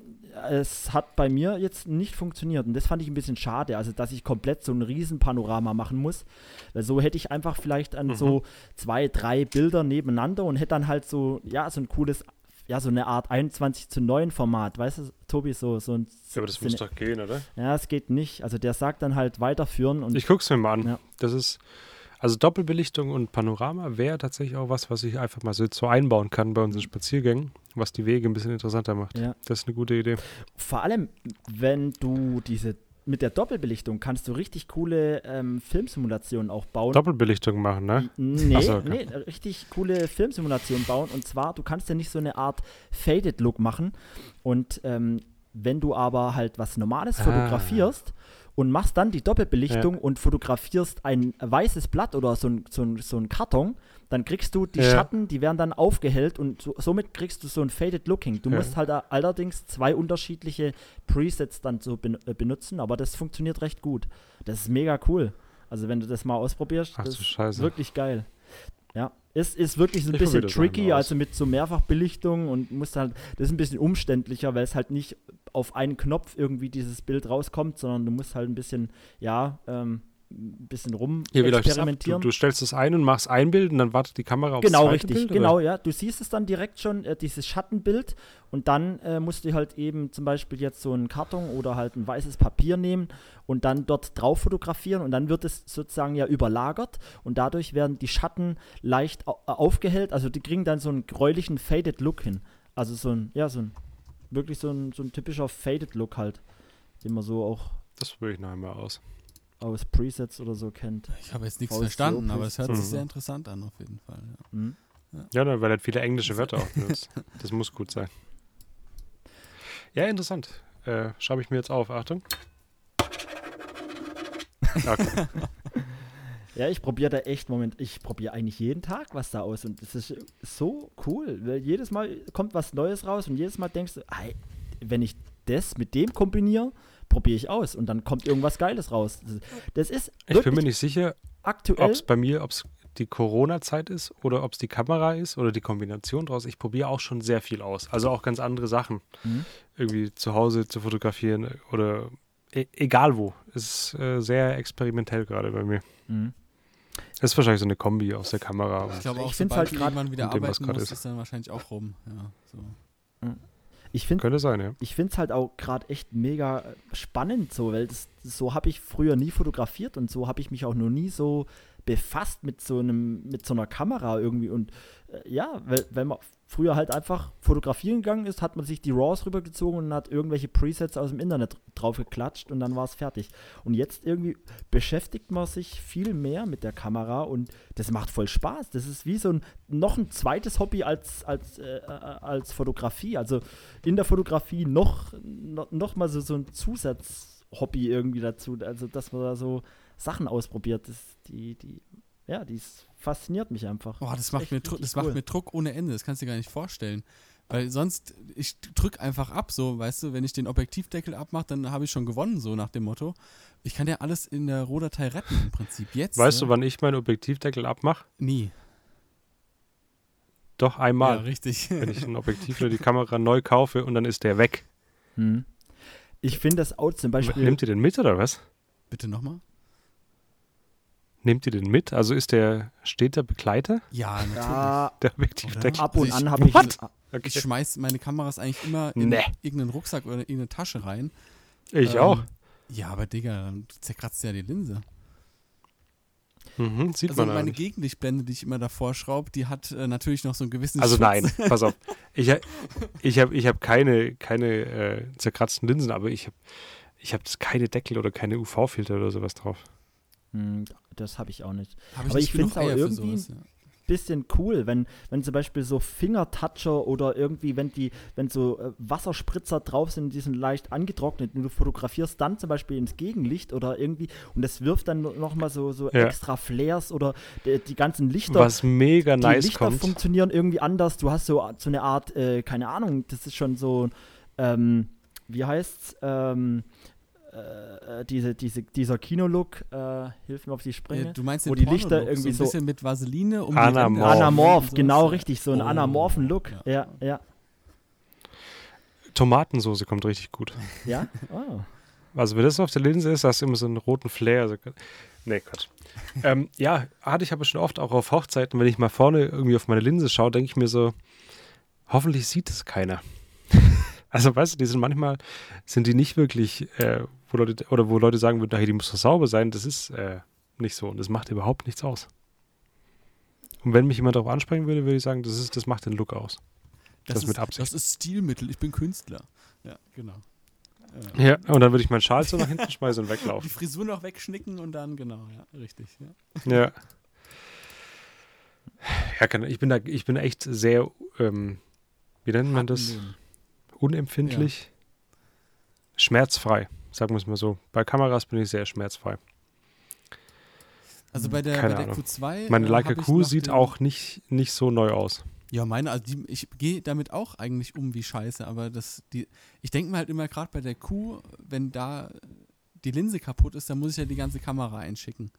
es hat bei mir jetzt nicht funktioniert und das fand ich ein bisschen schade, also dass ich komplett so ein Riesenpanorama machen muss. Weil so hätte ich einfach vielleicht an mhm. so zwei, drei Bilder nebeneinander und hätte dann halt so, ja, so ein cooles ja, so eine Art 21 zu 9 Format, weißt du, Tobi, so, so ein. Ja, aber das so muss doch gehen, oder? Ja, es geht nicht. Also der sagt dann halt weiterführen und. Ich guck's mir mal an. Ja. Das ist, also Doppelbelichtung und Panorama wäre tatsächlich auch was, was ich einfach mal so, so einbauen kann bei unseren Spaziergängen, was die Wege ein bisschen interessanter macht. Ja. Das ist eine gute Idee. Vor allem, wenn du diese mit der Doppelbelichtung kannst du richtig coole ähm, Filmsimulationen auch bauen. Doppelbelichtung machen, ne? Nee, so, okay. nee, richtig coole Filmsimulationen bauen. Und zwar, du kannst ja nicht so eine Art Faded Look machen. Und ähm, wenn du aber halt was Normales ah. fotografierst und machst dann die Doppelbelichtung ja. und fotografierst ein weißes Blatt oder so ein, so ein, so ein Karton, dann kriegst du die ja. Schatten, die werden dann aufgehellt und so, somit kriegst du so ein Faded Looking. Du ja. musst halt allerdings zwei unterschiedliche Presets dann so ben äh, benutzen, aber das funktioniert recht gut. Das ist mega cool. Also wenn du das mal ausprobierst, Ach, das ist wirklich geil. Ja, es ist wirklich so ein ich bisschen tricky, also mit so Mehrfachbelichtung und musst halt, das ist ein bisschen umständlicher, weil es halt nicht auf einen Knopf irgendwie dieses Bild rauskommt, sondern du musst halt ein bisschen, ja, ähm, ein bisschen rum wie das ab? Du, experimentieren. du stellst es ein und machst ein Bild und dann wartet die Kamera aufs Genau, richtig, Bild, genau, ja. Du siehst es dann direkt schon, äh, dieses Schattenbild und dann äh, musst du halt eben zum Beispiel jetzt so einen Karton oder halt ein weißes Papier nehmen und dann dort drauf fotografieren und dann wird es sozusagen ja überlagert und dadurch werden die Schatten leicht äh, aufgehellt, also die kriegen dann so einen gräulichen Faded Look hin. Also so ein, ja, so ein, wirklich so ein, so ein typischer Faded Look halt, den man so auch Das will ich noch einmal aus. Aus Presets oder so kennt. Ich habe jetzt nichts verstanden, aber es hört sich Mhm. sehr interessant an, auf jeden Fall. Ja. Mhm. Ja, ne, weil er viele englische Wörter auch benutzt. Das muss gut sein. Ja, interessant. Äh, Schreibe ich mir jetzt auf. Achtung. Okay. Ja, ich probiere da echt, Moment, ich probiere eigentlich jeden Tag was da aus und das ist so cool, weil jedes Mal kommt was Neues raus und jedes Mal denkst du, wenn ich das mit dem kombiniere, probiere ich aus und dann kommt irgendwas Geiles raus. Das, ist Ich bin mir nicht sicher, ob es bei mir, ob es die Corona-Zeit ist oder ob es die Kamera ist oder die Kombination draus. Ich probiere auch schon sehr viel aus. Also auch ganz andere Sachen. Mhm. Irgendwie zu Hause zu fotografieren oder e egal wo. Es ist äh, sehr experimentell gerade bei mir. Mhm. Das ist wahrscheinlich so eine Kombi aus der Kamera. Ich glaube Ich auch, find's sobald halt irgendwann wieder arbeiten musst, ist. ist dann wahrscheinlich auch rum. Ja, so. Ich finde könnte sein, ja. ich finde es halt auch gerade echt mega äh, spannend so, weil das, so habe ich früher nie fotografiert und so habe ich mich auch noch nie so befasst mit so einem mit so einer Kamera irgendwie und äh, ja, wenn man früher halt einfach fotografieren gegangen ist, hat man sich die RAWs rübergezogen und hat irgendwelche Presets aus dem Internet drauf geklatscht und dann war es fertig. Und jetzt irgendwie beschäftigt man sich viel mehr mit der Kamera und das macht voll Spaß. Das ist wie so ein noch ein zweites Hobby als als äh, äh, als Fotografie. Also in der Fotografie noch, noch, noch mal so, so ein Zusatzhobby irgendwie dazu. Also, dass man da so Sachen ausprobiert. Das, die, die, ja, dies fasziniert mich einfach. Boah, das macht, echt mir, das macht cool. mir Druck ohne Ende, das kannst du dir gar nicht vorstellen. Weil sonst, ich drück einfach ab, so, weißt du, wenn ich den Objektivdeckel abmache, dann habe ich schon gewonnen, so nach dem Motto. Ich kann ja alles in der Rohdatei retten im Prinzip. Jetzt. Weißt du, ne? wann ich meinen Objektivdeckel abmache? Nie. Doch Ja, einmal. richtig. wenn ich ein Objektiv oder die Kamera neu kaufe und dann ist der weg. Hm. Ich finde das auch zum Beispiel. Nehmt ihr den mit oder was? Bitte nochmal? Nehmt ihr den mit? Also ist der, steht der Begleiter, Ja, natürlich. ja, der Objektivdeckel? ab und ich- an habe ich. What? Okay. Ich schmeiß meine Kameras eigentlich immer in Nee. irgendeinen Rucksack oder in irgendeine Tasche rein. Ich Ähm, auch. Ja, aber Digga, dann zerkratzt ja die Linse. Mhm, sieht Also man meine eigentlich. Gegenlichtblende, die ich immer davor schraube, die hat äh, natürlich noch so einen gewissen Also Schutz. nein, pass auf. Ich, ha- ich habe ich hab keine, keine äh, zerkratzten Linsen, aber ich habe ich hab keine Deckel oder keine UV-Filter oder sowas drauf. Das habe ich auch nicht. Hab ich Aber nicht ich find's genug auch irgendwie- sowas, ja. bisschen cool, wenn, wenn zum Beispiel so Fingertoucher oder irgendwie, wenn die, wenn so äh, Wasserspritzer drauf sind, die sind leicht angetrocknet und du fotografierst dann zum Beispiel ins Gegenlicht oder irgendwie und das wirft dann nochmal so, so Ja. extra Flares oder die, die ganzen Lichter. Was mega die nice Lichter kommt. funktionieren irgendwie anders. Du hast so, so eine Art, äh, keine Ahnung, das ist schon so, ähm, wie heißt's, ähm, äh, diese, diese, dieser Kinolook, äh, hilf mir auf die Sprünge. Äh, Du meinst wo den die Lichter irgendwie so ein bisschen mit Vaseline um Anamorph. die Anamorph, genau ja. richtig, so einen Oh, anamorphen Look. ja. Ja, ja, Tomatensoße kommt richtig gut. ja. Oh. Also wenn das auf der Linse ist, hast du immer so einen roten Flair. Also, nee, Quatsch. ähm, ja, hatte ich aber schon oft auch auf Hochzeiten, wenn ich mal vorne irgendwie auf meine Linse schaue, denke ich mir so, hoffentlich sieht es keiner. also weißt du, die sind manchmal, sind die nicht wirklich, äh, wo Leute, oder wo Leute sagen würden, die muss doch sauber sein, das ist äh, nicht so und das macht überhaupt nichts aus. Und wenn mich jemand darauf ansprechen würde, würde ich sagen, das, ist, das macht den Look aus. Das, Das ist, mit Absicht. Das ist Stilmittel, ich bin Künstler. Ja, genau. Äh, Ja, und dann würde ich meinen Schal so nach hinten schmeißen und Die weglaufen. Frisur noch wegschnicken und dann, genau, ja, richtig. Ja. Ja. Ja, kann, ich bin da, ich bin echt sehr, ähm, wie nennt man das? Unempfindlich. Schmerzfrei, sagen wir es mal so. Bei Kameras bin ich sehr schmerzfrei. Also bei der, bei der Ahnung. Q2. Meine äh, Leica hab ich Q sieht auch nicht, nicht so neu aus. Ja, meine, also die, ich gehe damit auch eigentlich um wie scheiße, aber das, die, ich denke mir halt immer gerade bei der Q, wenn da die Linse kaputt ist, dann muss ich ja die ganze Kamera einschicken.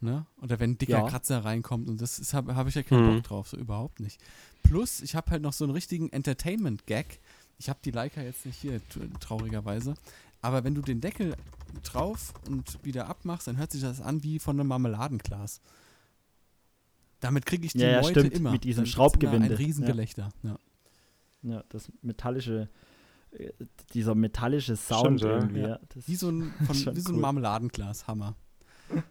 Ne? Oder wenn ein dicker Ja. Kratzer reinkommt und das habe hab ich ja keinen Mhm. Bock drauf, so überhaupt nicht. Plus, ich habe halt noch so einen richtigen Entertainment-Gag. Ich habe die Leica jetzt nicht hier, traurigerweise. Aber wenn du den Deckel drauf und wieder abmachst, dann hört sich das an wie von einem Marmeladenglas. Damit kriege ich die Ja, ja, Leute stimmt, immer. mit diesem Schraubgewinde. Ein Riesengelächter. Ja. Ja, das metallische, äh, dieser metallische Sound Stimmt, ja. irgendwie. Ja. Ja. Das Wie, so ein, von, wie so ein cool. Marmeladenglas, Hammer.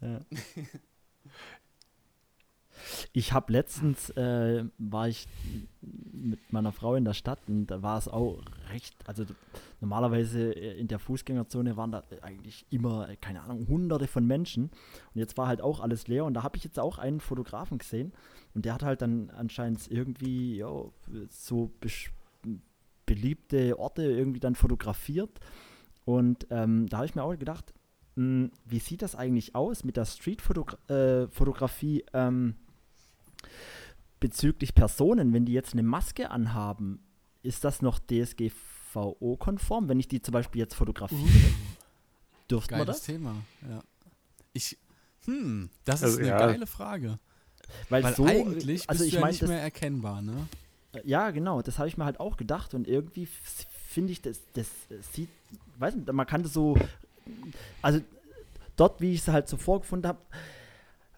Ja. Ich habe letztens, äh, war ich mit meiner Frau in der Stadt und da war es auch recht, also normalerweise äh, in der Fußgängerzone waren da eigentlich immer, äh, keine Ahnung, hunderte von Menschen und jetzt war halt auch alles leer und da habe ich jetzt auch einen Fotografen gesehen und der hat halt dann anscheinend irgendwie jo, so beliebte Orte irgendwie dann fotografiert und ähm, da habe ich mir auch gedacht, mh, wie sieht das eigentlich aus mit der Street-Fotografie? Äh, Fotografie, ähm, bezüglich Personen, wenn die jetzt eine Maske anhaben, ist das noch DSGVO-konform, wenn ich die zum Beispiel jetzt fotografiere? Dürfte man Geiles das? Thema, ja. Ich, hm, das ist Also, eine ja. geile Frage. Weil, Weil so, eigentlich also bist ich du ja meine, nicht mehr erkennbar, ne? Ja, genau, das habe ich mir halt auch gedacht und irgendwie finde ich, das, das sieht, weiß nicht, man kann das so, also dort, wie ich es halt so vorgefunden habe,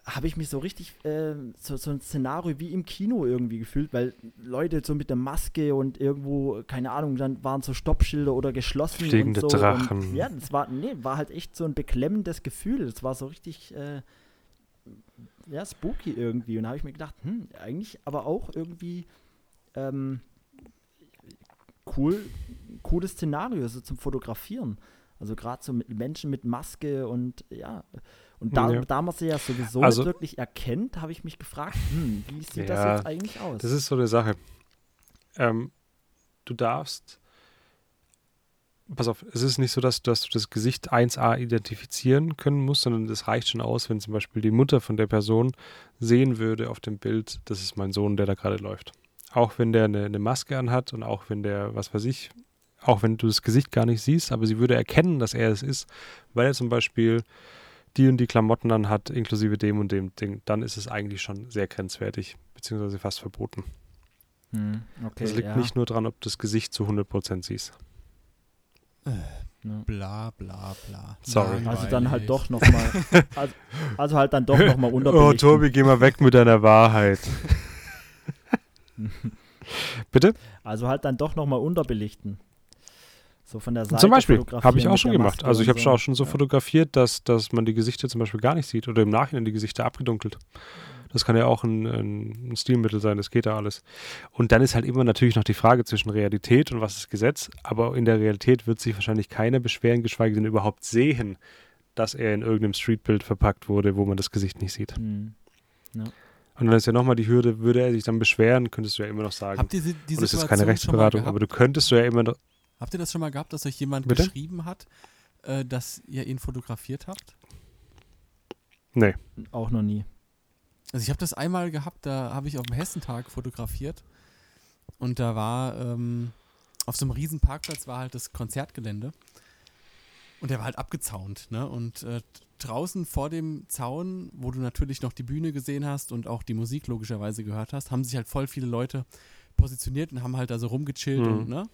habe ich mich so richtig, äh, so, so ein Szenario wie im Kino irgendwie gefühlt, weil Leute so mit der Maske und irgendwo, keine Ahnung, dann waren so Stoppschilder oder geschlossen Fliegende und so. Drachen. Und, ja, das war, nee, war halt echt so ein beklemmendes Gefühl. Das war so richtig, äh, ja, spooky irgendwie. Und da habe ich mir gedacht, hm, eigentlich aber auch irgendwie ähm, cool, cooles Szenario so zum Fotografieren. Also gerade so mit Menschen mit Maske und ja. Und da, Ja. da man sie ja sowieso Also- nicht wirklich erkennt, habe ich mich gefragt, hm, wie sieht Ja, das jetzt eigentlich aus? Das ist so eine Sache. Ähm, du darfst. Pass auf, es ist nicht so, dass, dass du das Gesicht 1a identifizieren können musst, sondern es reicht schon aus, wenn zum Beispiel die Mutter von der Person sehen würde auf dem Bild, das ist mein Sohn, der da gerade läuft. Auch wenn der eine, eine Maske anhat und auch wenn der, was weiß ich, auch wenn du das Gesicht gar nicht siehst, aber sie würde erkennen, dass er es ist, weil er zum Beispiel die und die Klamotten anhat, inklusive dem und dem Ding, dann ist es eigentlich schon sehr grenzwertig, beziehungsweise fast verboten. hm, okay, Das liegt ja, nicht nur daran, ob du das Gesicht zu 100% siehst. ja. Bla bla bla. Sorry. Also dann halt doch nochmal, also, also halt dann doch nochmal Oh, unterbelichten. Tobi, geh mal weg mit deiner Wahrheit. Bitte? Also halt dann doch nochmal unterbelichten. So von der Seite zum Beispiel, habe ich auch schon gemacht. Also ich habe schon auch schon so Ja. fotografiert, dass, dass man die Gesichter zum Beispiel gar nicht sieht oder im Nachhinein die Gesichter abgedunkelt. Das kann ja auch ein, ein, Stilmittel sein, das geht da alles. Und dann ist halt immer natürlich noch die Frage zwischen Realität und was ist Gesetz. Aber in der Realität wird sich wahrscheinlich keiner beschweren, geschweige denn überhaupt sehen, dass er in irgendeinem Streetbild verpackt wurde, wo man das Gesicht nicht sieht. Hm. Und dann ist ja nochmal die Hürde, würde er sich dann beschweren, könntest du ja immer noch sagen. Habt ihr die, die und es ist keine Rechtsberatung, aber du könntest du ja immer noch. Habt ihr das schon mal gehabt, dass euch jemand Bitte? geschrieben hat, äh, dass ihr ihn fotografiert habt? Nee. Auch noch nie. Also ich habe das einmal gehabt, da habe ich auf dem Hessentag fotografiert und da war ähm, auf so einem riesen Parkplatz war halt das Konzertgelände und der war halt abgezaunt, ne? Und äh, draußen vor dem Zaun, wo du natürlich noch die Bühne gesehen hast und auch die Musik logischerweise gehört hast, haben sich halt voll viele Leute positioniert und haben halt da so rumgechillt Mhm. und ne?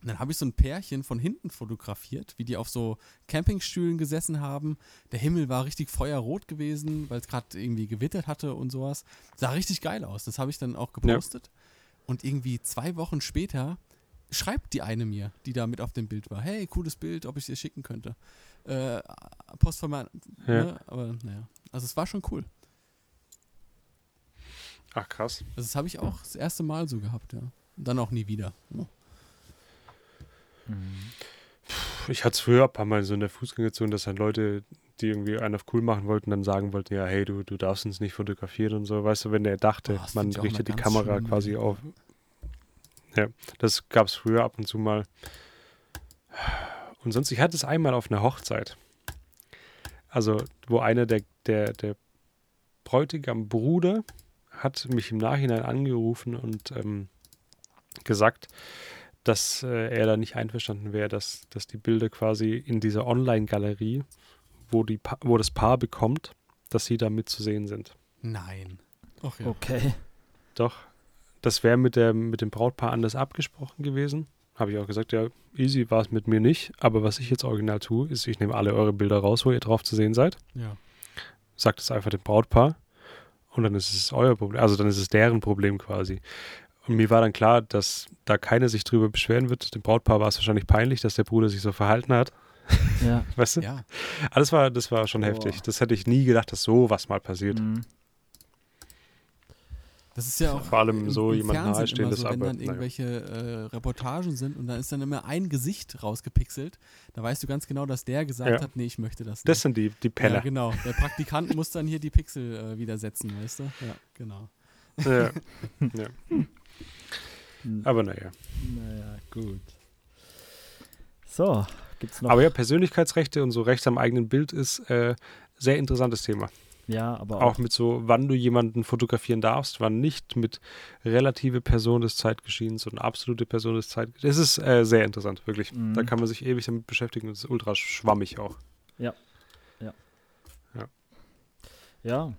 Und dann habe ich so ein Pärchen von hinten fotografiert, wie die auf so Campingstühlen gesessen haben. Der Himmel war richtig feuerrot gewesen, weil es gerade irgendwie gewittert hatte und sowas. Sah richtig geil aus. Das habe ich dann auch gepostet. Und irgendwie zwei Wochen später schreibt die eine mir, die da mit auf dem Bild war. Hey, cooles Bild, ob ich dir schicken könnte. Äh, Postformat. Ja. Ne? Aber naja. Also es war schon cool. Ach krass. Also das habe ich auch das erste Mal so gehabt, ja. Und dann auch nie wieder. Ja. Ich hatte es früher ein paar Mal so in der Fußgängerzone, dass dann Leute, die irgendwie einen auf cool machen wollten, dann sagen wollten, ja, hey, du, du darfst uns nicht fotografieren und so. Weißt du, wenn der dachte, Oh, man richtet die Kamera quasi auf. Ja, das gab es früher ab und zu mal. Und sonst, ich hatte es einmal auf einer Hochzeit. Also, wo einer der, der, der Bräutigam Bruder hat mich im Nachhinein angerufen und ähm, gesagt, dass äh, er da nicht einverstanden wäre, dass, dass die Bilder quasi in dieser Online-Galerie, wo, die Pa- wo das Paar bekommt, dass sie da mit zu sehen sind. Nein. Ach ja. Okay. Doch, das wäre mit, der, mit dem Brautpaar anders abgesprochen gewesen. Habe ich auch gesagt, ja, easy war es mit mir nicht. Aber was ich jetzt original tue, ist, ich nehme alle eure Bilder raus, wo ihr drauf zu sehen seid. Ja. Sagt es einfach dem Brautpaar. Und dann ist es euer Problem. Also dann ist es deren Problem quasi. Und mir war dann klar, dass da keiner sich drüber beschweren wird. Dem Brautpaar war es wahrscheinlich peinlich, dass der Bruder sich so verhalten hat. Ja. Weißt du? Ja. Alles war, das war schon Boah. heftig. Das hätte ich nie gedacht, dass sowas mal passiert. Mhm. Das ist ja auch Vor allem im, so im jemand Nahestehendes, immer so, wenn aber, dann irgendwelche äh, Reportagen sind und da ist dann immer ein Gesicht rausgepixelt, da weißt du ganz genau, dass der gesagt Ja. hat, nee, ich möchte das nicht. Das sind die, die ja, Penner. genau. Der Praktikant muss dann hier die Pixel äh, wieder setzen, weißt du? Ja, genau. Ja. ja. Aber naja. Naja, gut. So, gibt's noch. Aber ja, Persönlichkeitsrechte und so Recht am eigenen Bild ist äh, sehr interessantes Thema. ja, aber auch. Auch mit so, wann du jemanden fotografieren darfst, wann nicht, mit relative Person des Zeitgeschehens und absolute Person des Zeitgeschehens. Das ist äh, sehr interessant, wirklich. Mhm. Da kann man sich ewig damit beschäftigen und es ist ultra schwammig auch. Ja.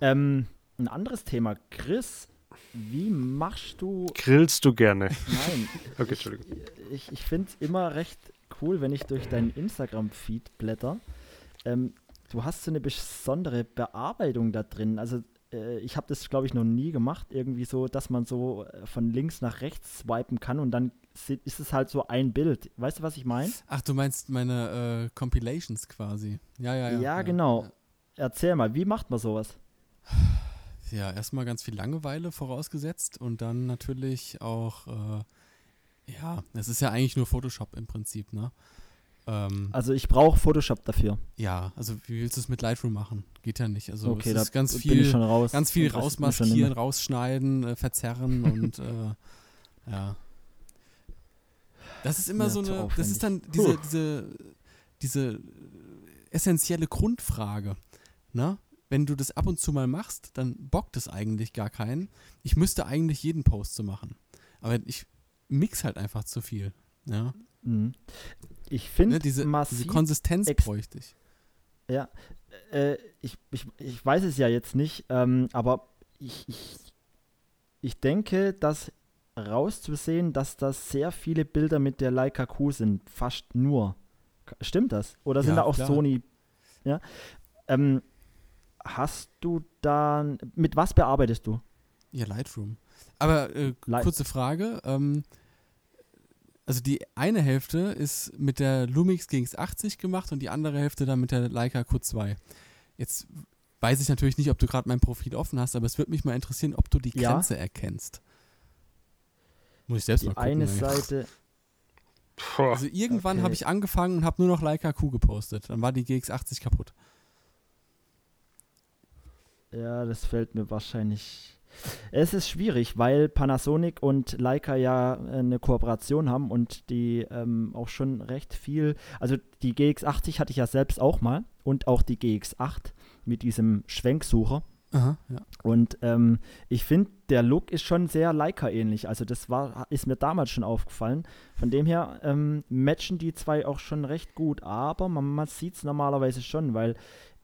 Ähm, ein anderes Thema. Chris, wie machst du. Grillst du gerne? Nein, Okay, Entschuldigung. ich, ich finde es immer recht cool, wenn ich durch deinen Instagram-Feed blätter. Ähm, du hast so eine besondere Bearbeitung da drin. Also äh, ich habe das, glaube ich, noch nie gemacht. Irgendwie so, dass man so äh, von links nach rechts swipen kann und dann ist es halt so ein Bild. Weißt du, was ich meine? Ach, du meinst meine äh, Compilations quasi. Ja, ja, ja. Ja, genau. Erzähl mal, wie macht man sowas? Ja, erstmal ganz viel Langeweile vorausgesetzt und dann natürlich auch, äh, ja, es ist ja eigentlich nur Photoshop im Prinzip, ne? Ähm, Also ich brauche Photoshop dafür. ja, also wie willst du es mit Lightroom machen? Geht ja nicht. Also okay, es ist ganz viel, raus. ganz viel rausmaskieren, rausschneiden, äh, verzerren und äh, ja. Das ist immer Ja, so eine, das ist dann diese, Puh. diese, diese essentielle Grundfrage. Ne? Wenn du das ab und zu mal machst, dann bockt es eigentlich gar keinen. Ich müsste eigentlich jeden Post so machen. Aber ich mix halt einfach zu viel. Ja? Mhm. Ich finde Ne? Diese, diese Konsistenz bräuchte ich. Ja, äh, ich, ich, ich weiß es ja jetzt nicht, ähm, aber ich, ich, ich denke, dass rauszusehen, dass das sehr viele Bilder mit der Leica Q sind, fast nur. Stimmt das? Oder sind Ja, da auch klar. Sony? Ja. Ähm, hast du dann, mit was bearbeitest du? Ja, Lightroom. Aber äh, Light- kurze Frage. Ähm, also die eine Hälfte ist mit der Lumix GX80 gemacht und die andere Hälfte dann mit der Leica Q2. Jetzt weiß ich natürlich nicht, ob du gerade mein Profil offen hast, aber es würde mich mal interessieren, ob du die Ja. Grenze erkennst. Muss ich selbst Die mal gucken. eine. Seite. Also irgendwann Okay. habe ich angefangen und habe nur noch Leica Q gepostet. Dann war die GX80 kaputt. Ja, das fällt mir wahrscheinlich. Es ist schwierig, weil Panasonic und Leica ja äh, eine Kooperation haben und die ähm, auch schon recht viel. Also die GX80 hatte ich ja selbst auch mal und auch die GX8 mit diesem Schwenksucher. Aha, ja. Und ähm, ich finde, der Look ist schon sehr Leica-ähnlich. Also das war, ist mir damals schon aufgefallen. Von dem her ähm, matchen die zwei auch schon recht gut. Aber man, man sieht es normalerweise schon, weil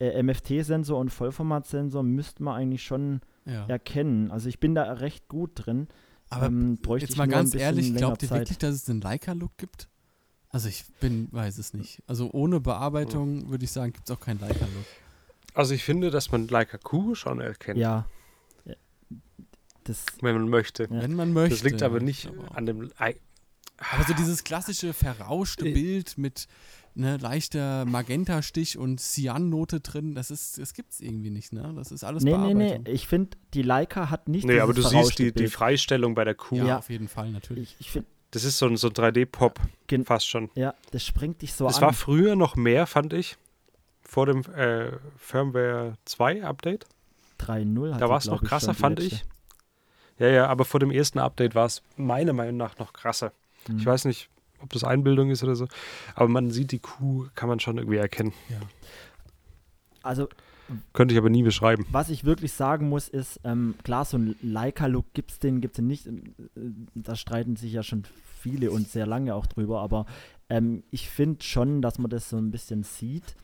äh, MFT-Sensor und Vollformatsensor müsste man eigentlich schon ja. erkennen. Also ich bin da recht gut drin. Aber ähm, bräuchte jetzt ich mal nur ein ganz bisschen ehrlich, glaubt ihr wirklich, dass es einen Leica-Look gibt? Also ich bin, weiß es nicht. Also ohne Bearbeitung würde ich sagen, gibt es auch keinen Leica-Look. Also ich finde, dass man Leica Q schon erkennt, Ja. Ja. Das, wenn man möchte. Ja. Wenn man möchte. Das liegt aber nicht Aber, an dem. Ei- aber so dieses klassische verrauschte Äh. Bild mit ne, leichter Magentastich und Cyan-Note drin, das ist, das gibt's irgendwie nicht, ne? Das ist alles nee, nee, nee. Bearbeitung. Ich finde, die Leica hat nicht Nee, aber du siehst die, die. Freistellung bei der Q. Ja, Ja. auf jeden Fall, natürlich. Ich, ich Das ist so ein, so ein 3D-Pop, Gen- fast schon. ja, das springt dich so Das an. war früher noch mehr, fand ich. Vor dem äh, Firmware 2 Update. 3.0 hat Da war es noch krasser, fand letzte. ich. Ja, ja, aber vor dem ersten Update war es meiner Meinung nach noch krasser. Mhm. Ich weiß nicht, ob das Einbildung ist oder so. Aber man sieht die Kuh, kann man schon irgendwie erkennen. Ja. Also, Könnte ich aber nie beschreiben. was ich wirklich sagen muss, ist, ähm, klar, so ein Leica-Look gibt es den, gibt es den nicht. Da streiten sich ja schon viele und sehr lange auch drüber, aber ähm, ich finde schon, dass man das so ein bisschen sieht.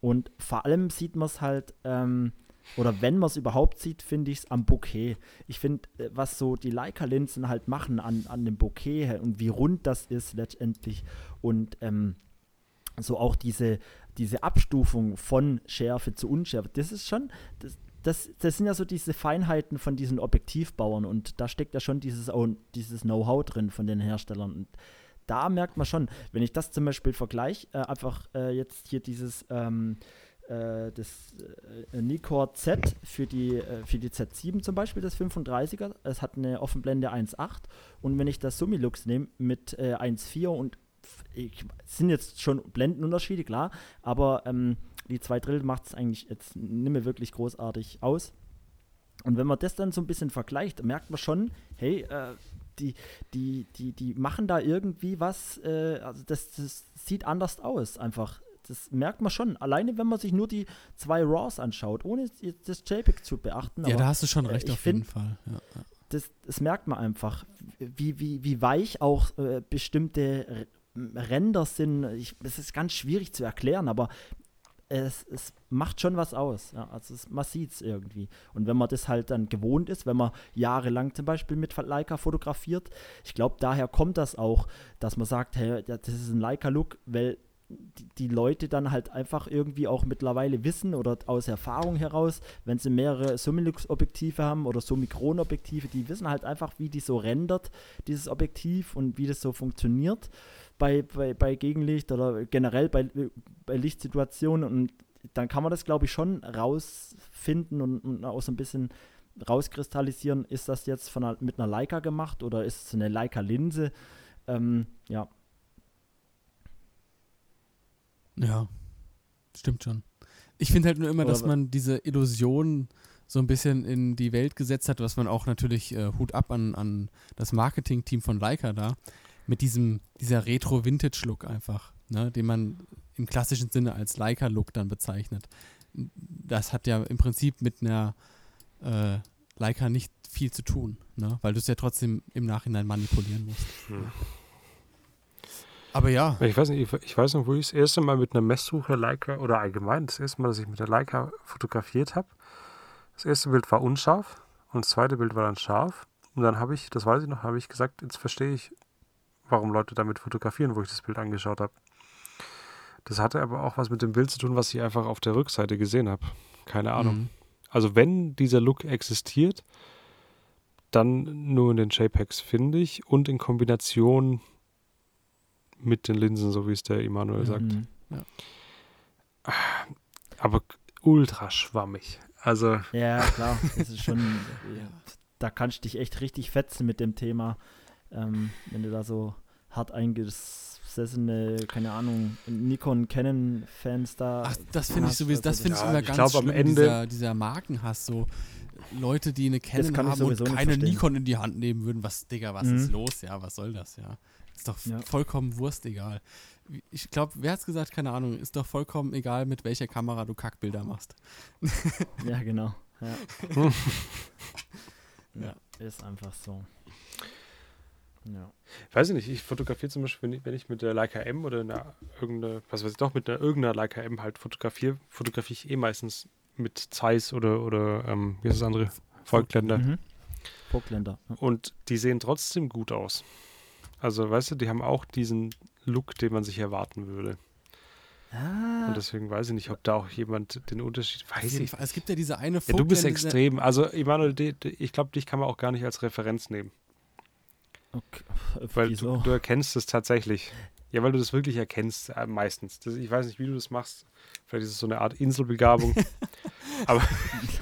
Und vor allem sieht man es halt, ähm, oder wenn man es überhaupt sieht, finde ich es am Bouquet. Ich finde, äh, was so die Leica-Linsen halt machen an, an dem Bouquet und wie rund das ist letztendlich und ähm, so auch diese, diese Abstufung von Schärfe zu Unschärfe, das ist schon, das, das, das sind ja so diese Feinheiten von diesen Objektivbauern und da steckt ja schon dieses, dieses Know-how drin von den Herstellern. Und da merkt man schon, wenn ich das zum Beispiel vergleiche, äh, einfach äh, jetzt hier dieses ähm, äh, das äh, Nikkor Z für die, äh, für die Z7 zum Beispiel, das 35er, es hat eine Offenblende 1.8 und wenn ich das Summilux nehme mit äh, 1.4 und ich, sind jetzt schon Blendenunterschiede, klar, aber ähm, die 2 Drill macht es eigentlich jetzt nicht mehr wirklich großartig aus. Und wenn man das dann so ein bisschen vergleicht, merkt man schon, hey, äh, die, die, die, die machen da irgendwie was, äh, also das, das sieht anders aus, einfach. Das merkt man schon. Alleine, wenn man sich nur die zwei Raws anschaut, ohne das JPEG zu beachten. Ja, da hast du schon äh, recht, auf jeden Fall. Ja, ja. Das, das, merkt man einfach, wie, wie, wie weich auch äh, bestimmte Ränder sind. Es ist ganz schwierig zu erklären, aber es, es macht schon was aus. Ja, also es, man sieht es irgendwie. Und wenn man das halt dann gewohnt ist, wenn man jahrelang zum Beispiel mit Leica fotografiert, ich glaube, daher kommt das auch, dass man sagt, hey, das ist ein Leica-Look, weil die, Leute dann halt einfach irgendwie auch mittlerweile wissen oder aus Erfahrung heraus, wenn sie mehrere Summilux-Objektive haben oder Summikron-Objektive, die wissen halt einfach, wie die so rendert, dieses Objektiv und wie das so funktioniert bei, bei, bei Gegenlicht oder generell bei, bei Lichtsituationen und dann kann man das, glaube ich, schon rausfinden und, und, auch so ein bisschen rauskristallisieren, ist das jetzt von einer, mit einer Leica gemacht oder ist es eine Leica-Linse? Ähm, ja. Ja, stimmt schon. Ich finde halt nur immer, oder dass man diese Illusion so ein bisschen in die Welt gesetzt hat, was man auch natürlich äh, Hut ab an, an das Marketing-Team von Leica da, mit diesem, dieser Retro-Vintage-Look einfach, ne, den man im klassischen Sinne als Leica-Look dann bezeichnet. Das hat ja im Prinzip mit einer äh, Leica nicht viel zu tun, ne? weil du es ja trotzdem im Nachhinein manipulieren musst. Hm. Aber ja. Ich weiß nicht, ich, ich, weiß noch, wo ich das erste Mal mit einer Messsuche Leica oder allgemein das erste Mal, dass ich mit der Leica fotografiert habe. Das erste Bild war unscharf und das zweite Bild war dann scharf. Und dann habe ich, das weiß ich noch, habe ich gesagt, jetzt verstehe ich, warum Leute damit fotografieren, wo ich das Bild angeschaut habe. Das hatte aber auch was mit dem Bild zu tun, was ich einfach auf der Rückseite gesehen habe. Keine Ahnung. Mhm. Also wenn dieser Look existiert, dann nur in den JPEGs, finde ich, und in Kombination mit den Linsen, so wie es der Emanuel mhm. sagt. Ja. Aber ultra schwammig. Also. Ja, klar. Das ist schon. ja, da kannst du dich echt richtig fetzen mit dem Thema ähm, wenn du da so hart eingesessene, keine Ahnung, Nikon, Canon-Fans da. Ach, das finde ich sowieso, das finde ich immer ganz glaub, schlimm, am Ende dieser, dieser Markenhass, so Leute, die eine Canon haben und keine Nikon in die Hand nehmen würden, was, Digga, was mhm. ist los, ja, was soll das, ja. Ist doch ja. vollkommen wurstegal. Ich glaube, wer hat es gesagt, keine Ahnung, ist doch vollkommen egal, mit welcher Kamera du Kackbilder machst. ja, genau. Ja. ja, ist einfach so. Ja. Weiß ich nicht, ich fotografiere zum Beispiel, wenn ich, wenn ich mit der Leica M oder einer irgendeine, was weiß ich doch, mit einer irgendeiner Leica M halt fotografiere, fotografiere ich eh meistens mit Zeiss oder, oder ähm, wie ist das andere? Volkländer. Mhm. Volkländer. Ja. Und die sehen trotzdem gut aus. Also, weißt du, die haben auch diesen Look, den man sich erwarten würde. Ah. Und deswegen weiß ich nicht, ob da auch jemand den Unterschied weiß. Ich. Es gibt ja diese eine Vogel, ja, Du bist extrem. Also, Emanuel, ich glaube, dich kann man auch gar nicht als Referenz nehmen. Okay. Weil du, du, erkennst es tatsächlich. Ja, weil du das wirklich erkennst, äh, meistens. Das, ich weiß nicht, wie du das machst. Vielleicht ist es so eine Art Inselbegabung. aber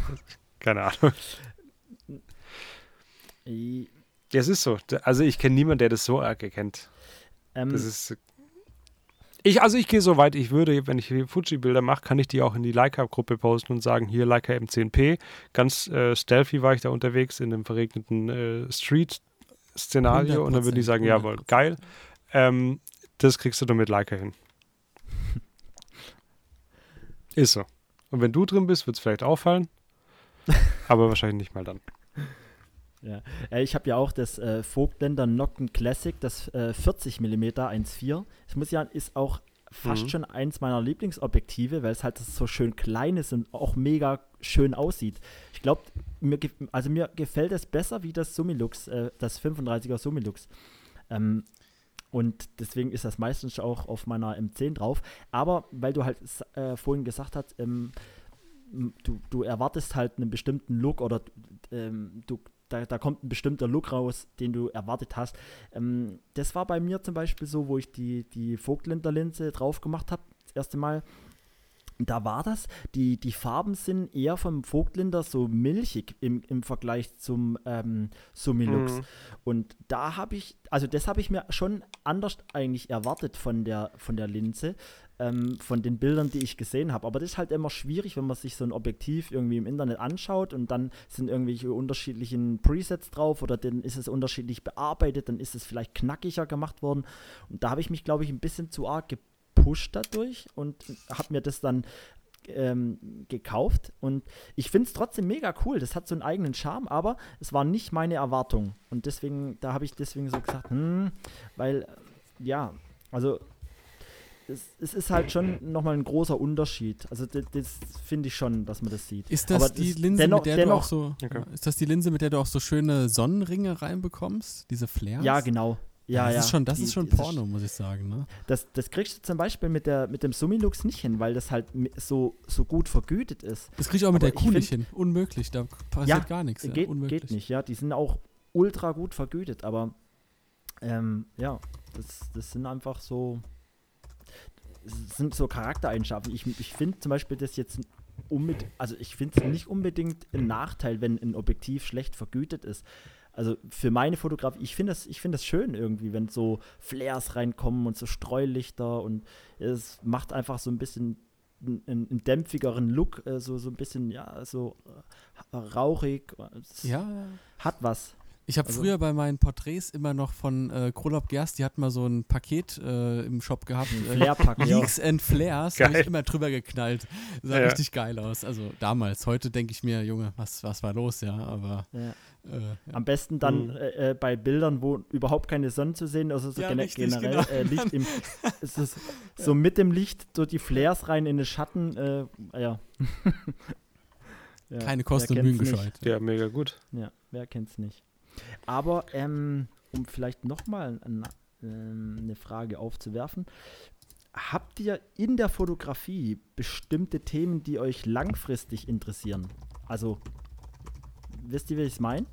keine Ahnung. Ja, es ist so. Also ich kenne niemanden, der das so arg erkennt. Ähm, das ist. Ich, also ich gehe so weit, ich würde, wenn ich Fuji-Bilder mache, kann ich die auch in die Leica-Gruppe posten und sagen, hier Leica M10P. Ganz äh, stealthy war ich da unterwegs in einem verregneten äh, Street Szenario und dann würde ich sagen, jawohl, geil. Ähm, das kriegst du doch mit Leica hin. Ist so. Und wenn du drin bist, wird es vielleicht auffallen, aber wahrscheinlich nicht mal dann. Ja, äh, ich habe ja auch das äh, Vogtländer Nocken Classic, das äh, 40 mm 1.4. Ich muss ja, ist auch fast Mhm. schon eins meiner Lieblingsobjektive, weil es halt so schön klein ist und auch mega schön aussieht. Ich glaube, mir, also mir gefällt es besser wie das Summilux, äh, das 35er Summilux. Ähm, und deswegen ist das meistens auch auf meiner M10 drauf. Aber weil du halt äh, vorhin gesagt hast, ähm, du, du erwartest halt einen bestimmten Look oder ähm, du, da, da kommt ein bestimmter Look raus, den du erwartet hast. Ähm, das war bei mir zum Beispiel so, wo ich die, die Vogtländer Linse drauf gemacht habe, das erste Mal. Da war das, die, die Farben sind eher vom Vogtländer so milchig im, im Vergleich zum ähm, Summilux. Mhm. Und da habe ich, also das habe ich mir schon anders eigentlich erwartet von der, von der Linse, ähm, von den Bildern, die ich gesehen habe. Aber das ist halt immer schwierig, wenn man sich so ein Objektiv irgendwie im Internet anschaut und dann sind irgendwelche unterschiedlichen Presets drauf oder dann ist es unterschiedlich bearbeitet, dann ist es vielleicht knackiger gemacht worden. Und da habe ich mich, glaube ich, ein bisschen zu arg gepusht dadurch und habe mir das dann ähm, gekauft und ich finde es trotzdem mega cool. Das hat so einen eigenen Charme, aber es war nicht meine Erwartung. Und deswegen, da habe ich deswegen so gesagt, hm, weil, ja, also es, es ist halt schon nochmal ein großer Unterschied. Also das, das finde ich schon, dass man das sieht. Ist das Aber die das- Linse, dennoch- mit der dennoch- du auch so Okay. ist das die Linse, mit der du auch so schöne Sonnenringe reinbekommst? Diese Flares? Ja, genau. Ja, das ja. ist schon, das Die- ist schon Porno, muss ich sagen, ne? Das, das kriegst du zum Beispiel mit, der, mit dem Summilux nicht hin, weil das halt so, so gut vergütet ist. Das krieg ich auch mit Aber der Kuh nicht hin. Unmöglich, da passiert Ja, gar nichts. Ja, geht, unmöglich. geht nicht, ja. Die sind auch ultra gut vergütet, aber ähm, ja, das, das sind einfach so, das sind so Charaktereigenschaften. Ich, ich finde zum Beispiel das jetzt unbedingt, also ich finde es nicht unbedingt ein Nachteil, wenn ein Objektiv schlecht vergütet ist. Also für meine Fotografie, ich finde das, ich finde das schön irgendwie, wenn so Flares reinkommen und so Streulichter und es macht einfach so ein bisschen einen, einen dämpfigeren Look, äh, so, so ein bisschen, ja, so äh, rauchig. Es Ja, ja. Hat was. Ich habe Also- früher bei meinen Porträts immer noch von äh, Krolop Gerst, die hat mal so ein Paket äh, im Shop gehabt. Äh, Flairpack. Leaks and Flares, habe Geil. ich immer drüber geknallt. Sah Ja. richtig geil aus. Also damals, heute denke ich mir, Junge, was, was war los, ja, aber ja. äh, ja. Am besten dann Mhm. äh, äh, bei Bildern, wo überhaupt keine Sonne zu sehen ist, also so Ja, gene richtig, generell genau. äh, Licht im, es ist so mit dem Licht so die Flares rein in den Schatten, äh, ja. ja. keine Kosten und Mühen gescheut. Ja, mega gut. Ja, wer kennt's nicht. Aber ähm, um vielleicht nochmal ähm, eine Frage aufzuwerfen, habt ihr in der Fotografie bestimmte Themen, die euch langfristig interessieren? Also, wisst ihr, wie ich es meine?